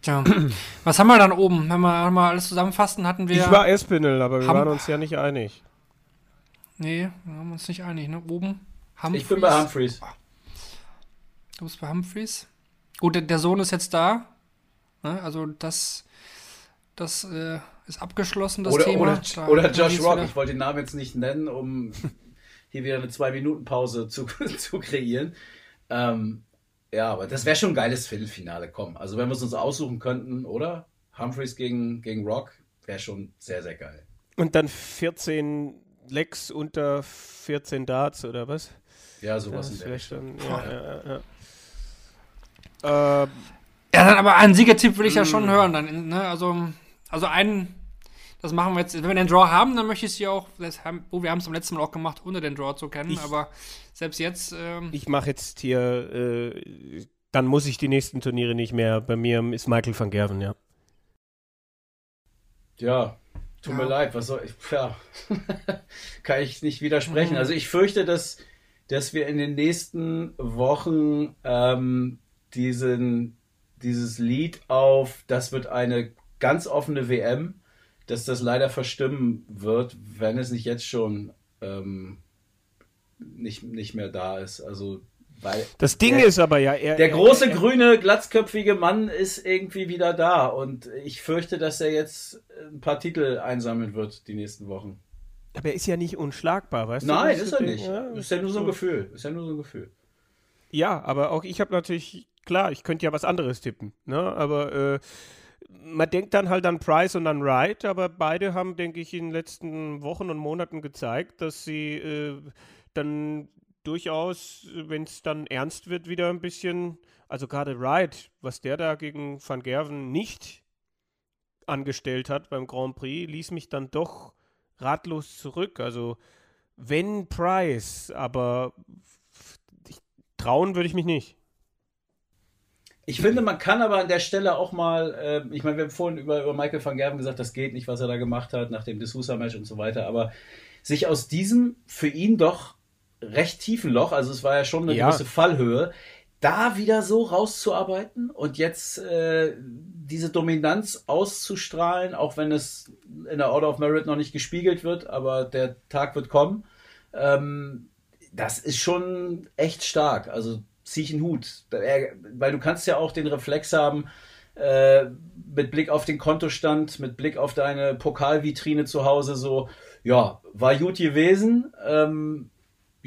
Tja, was haben wir dann oben? Wenn wir mal alles zusammenfassen, hatten wir.
Ich war Espinel, aber wir
Ham-
waren uns ja nicht einig.
Nee, wir haben uns nicht einig, ne? Oben. Humphreys.
Ich bin bei Humphreys.
Du bist bei Humphreys. Gut, der, der Sohn ist jetzt da. Ne? Also das, das äh, ist abgeschlossen, das
Oder,
Thema.
oder,
Da
oder Josh Rock,
wieder-
ich wollte den Namen jetzt nicht nennen, um hier wieder eine Zwei-Minuten-Pause zu, zu kreieren. Ähm, ja, aber das wäre schon ein geiles Viertelfinale, komm. Also wenn wir es uns aussuchen könnten, oder? Humphreys gegen, gegen Rock, wäre schon sehr, sehr geil.
Und dann 14 Lecks unter 14 Darts oder was?
Ja, sowas in
Das
der Richtung.
schon. Ja, ja, ja, ja. Äh,
Ja, dann aber einen Siegertipp will ich ja
Mm.
schon hören. Dann, ne? Also, also einen, das machen wir jetzt. Wenn wir den Draw haben, dann möchte ich sie auch, haben, oh, wir haben es beim letzten Mal auch gemacht, ohne den Draw zu kennen.
Ich-
aber selbst jetzt, ähm,
ich mache jetzt hier. Äh, dann muss ich die nächsten Turniere nicht mehr. Bei mir ist Michael van Gerven, ja.
Ja, tut
Ja.
mir leid, was soll ich, ja, kann ich nicht widersprechen.
Mhm.
Also ich fürchte, dass, dass wir in den nächsten Wochen ähm, diesen, dieses Lied auf, das wird eine ganz offene WM, dass das leider verstimmen wird, wenn es nicht jetzt schon ähm, nicht, nicht mehr da ist. Also, weil
Das Ding
Der-
ist aber ja, er,
der
er-
große
er,
grüne, glatzköpfige Mann ist irgendwie wieder da und ich fürchte, dass er jetzt ein paar Titel einsammeln wird die nächsten Wochen.
Aber er ist ja nicht unschlagbar, weißt du?
Nein, ist er nicht.
ja,
ist ja nur so ein Gefühl. Ist ja nur so ein Gefühl.
Ja, aber auch ich habe natürlich, klar, ich könnte ja was anderes tippen, ne? Aber äh, man denkt dann halt an Price und an Wright, aber beide haben, denke ich, in den letzten Wochen und Monaten gezeigt, dass sie äh, dann durchaus, wenn es dann ernst wird, wieder ein bisschen, also gerade Wright, was der da gegen Van Gerven nicht angestellt hat beim Grand Prix, ließ mich dann doch ratlos zurück. Also wenn Price, aber trauen würde ich mich nicht.
Ich finde, man kann aber an der Stelle auch mal, äh, ich meine, wir haben vorhin über, über Michael van Gerven gesagt, das geht nicht, was er da gemacht hat nach dem D'Souza-Match und so weiter, aber sich aus diesem für ihn doch recht tiefen Loch, also es war ja schon eine
Ja.
gewisse Fallhöhe, da wieder so rauszuarbeiten und jetzt äh, diese Dominanz auszustrahlen, auch wenn es in der Order of Merit noch nicht gespiegelt wird, aber der Tag wird kommen. Ähm, das ist schon echt stark. Also zieh ich einen Hut. Er- Weil du kannst ja auch den Reflex haben, äh, mit Blick auf den Kontostand, mit Blick auf deine Pokalvitrine zu Hause, so, ja, war gut gewesen, ähm,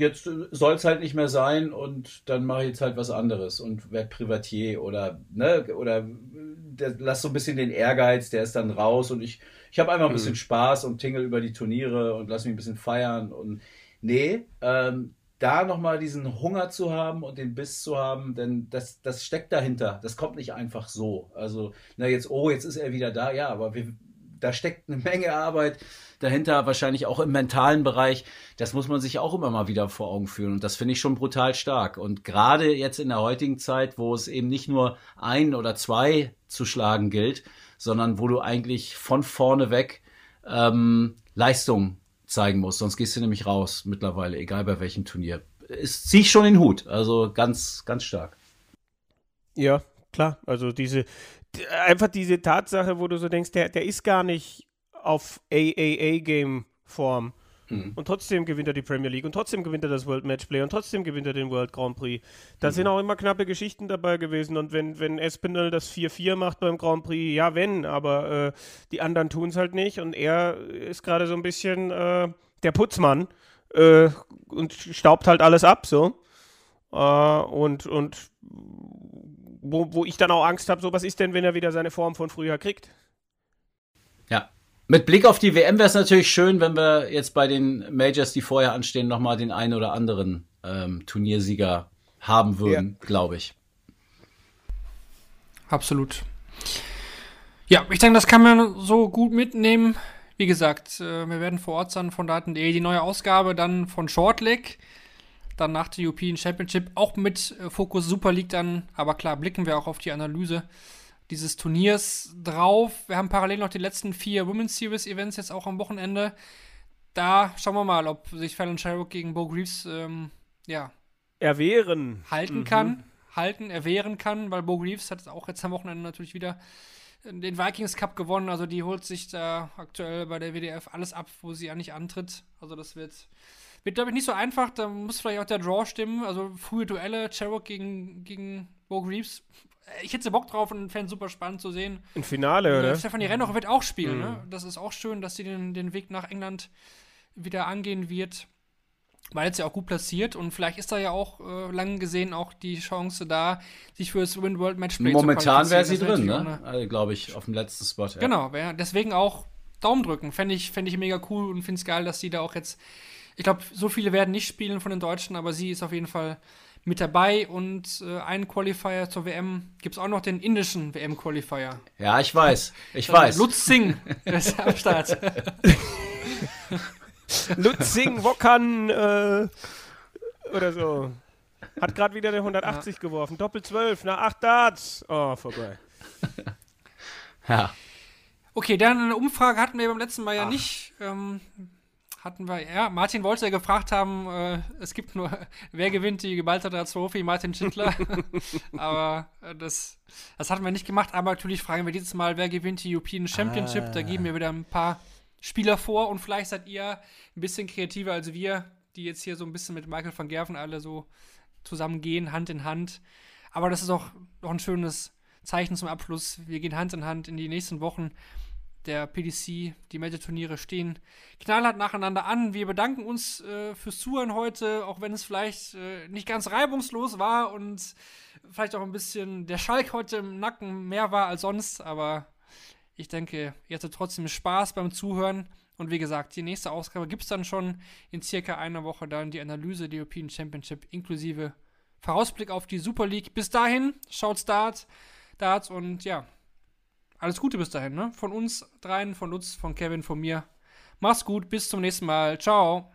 jetzt soll es halt nicht mehr sein und dann mache ich jetzt halt was anderes und werd Privatier oder, ne, oder der, lass so ein bisschen den Ehrgeiz, der ist dann raus und ich, ich habe einfach ein bisschen Spaß und tingle über die Turniere und lass mich ein bisschen feiern und nee, ähm, da nochmal diesen Hunger zu haben und den Biss zu haben, denn das, das steckt dahinter. Das kommt nicht einfach so. Also, na jetzt, oh, jetzt ist er wieder da. Ja, aber wir, da steckt eine Menge Arbeit dahinter, wahrscheinlich auch im mentalen Bereich. Das muss man sich auch immer mal wieder vor Augen führen. Und das finde ich schon brutal stark. Und gerade jetzt in der heutigen Zeit, wo es eben nicht nur ein oder zwei zu schlagen gilt, sondern wo du eigentlich von vorne weg ähm, Leistung zeigen musst. Sonst gehst du nämlich raus mittlerweile, egal bei welchem Turnier. Es ziehe ich schon den Hut. Also ganz, ganz stark.
Ja, klar. Also diese, einfach diese Tatsache, wo du so denkst, der, der ist gar nicht auf AAA-Game-Form.
Mhm.
Und trotzdem gewinnt er die Premier League und trotzdem gewinnt er das World Matchplay und trotzdem gewinnt er den World Grand Prix. Da sind auch immer knappe Geschichten dabei gewesen. Und wenn, wenn Espinel das 4-4 macht beim Grand Prix, ja, wenn, aber äh, die anderen tun es halt nicht. Und er ist gerade so ein bisschen äh, der Putzmann äh, und staubt halt alles ab, so. Äh, und und wo, wo ich dann auch Angst habe, so was ist denn, wenn er wieder seine Form von früher kriegt?
Ja. Mit Blick auf die WM wäre es natürlich schön, wenn wir jetzt bei den Majors, die vorher anstehen, nochmal den einen oder anderen ähm, Turniersieger haben würden, glaube ich.
Absolut. Ja, ich denke, das kann man so gut mitnehmen. wie gesagt, äh, wir werden vor Ort sein von Daten.de. Die neue Ausgabe dann von Shortleg, dann nach der European Championship, auch mit äh, Fokus Super League dann. Aber klar, blicken wir auch auf die Analyse dieses Turniers drauf. Wir haben parallel noch die letzten vier Women's Series Events jetzt auch am Wochenende. Da schauen wir mal, ob sich Fallon Sherrock gegen Bo Greaves ähm, ja,
Erwehren.
halten kann, halten, erwehren kann, weil Bo Greaves hat auch jetzt am Wochenende natürlich wieder den Vikings Cup gewonnen. Also die holt sich da aktuell bei der WDF alles ab, wo sie ja nicht antritt. Also das wird, wird glaube ich, nicht so einfach. Da muss vielleicht auch der Draw stimmen. Also frühe Duelle, Cherok gegen, gegen Bo Greaves. Ich hätte Bock drauf und fände super spannend zu sehen.
Ein Finale,
Äh,
oder?
Stefanie Rennoch wird auch spielen.
Mhm.
Ne? Das ist auch schön, dass sie den, den Weg nach England wieder angehen wird. War jetzt ja auch gut platziert und vielleicht ist da ja auch äh, lang gesehen auch die Chance da, sich für das Win World Matchplay
Momentan wäre sie drin, ne? Also, Glaube ich, auf dem letzten Spot. Ja.
Genau, wär, deswegen auch Daumen drücken. Fände ich, fänd ich mega cool und finde es geil, dass sie da auch jetzt. Ich glaube, so viele werden nicht spielen von den Deutschen, aber sie ist auf jeden Fall mit dabei und äh, einen Qualifier zur WM gibt es auch noch den indischen WM-Qualifier.
Ja, ich weiß. Ich weiß.
Lutz Singh ist am Start.
Lutzing Wokan äh, oder so. Hat gerade wieder der 180 geworfen. Doppel 12 nach 8 Darts. Oh, vorbei.
Ja.
Okay, dann eine Umfrage hatten wir beim letzten Mal ja nicht. Ähm, hatten wir, ja, Martin wollte ja gefragt haben, äh, es gibt nur, wer gewinnt die Gibraltar Trophy, Martin Schindler. aber äh, das, das hatten wir nicht gemacht. Aber natürlich fragen wir dieses Mal, wer gewinnt die European Championship. Da geben wir wieder ein paar Spieler vor und vielleicht seid ihr ein bisschen kreativer als wir, die jetzt hier so ein bisschen mit Michael van Gerven alle so zusammengehen, Hand in Hand. Aber das ist auch noch ein schönes Zeichen zum Abschluss. Wir gehen Hand in Hand in die nächsten Wochen der PDC. Die Major-Turniere stehen knallhart nacheinander an. Wir bedanken uns äh, fürs Zuhören heute, auch wenn es vielleicht äh, nicht ganz reibungslos war und vielleicht auch ein bisschen der Schalk heute im Nacken mehr war als sonst. Aber ich denke, ihr hattet trotzdem Spaß beim Zuhören. Und wie gesagt, die nächste Ausgabe gibt es dann schon in circa einer Woche dann die Analyse der European Championship inklusive Vorausblick auf die Super League. Bis dahin, schaut Start, Darts und ja, alles Gute bis dahin, ne? Von uns dreien, von Lutz, von Kevin, von mir. Mach's gut, bis zum nächsten Mal. Ciao.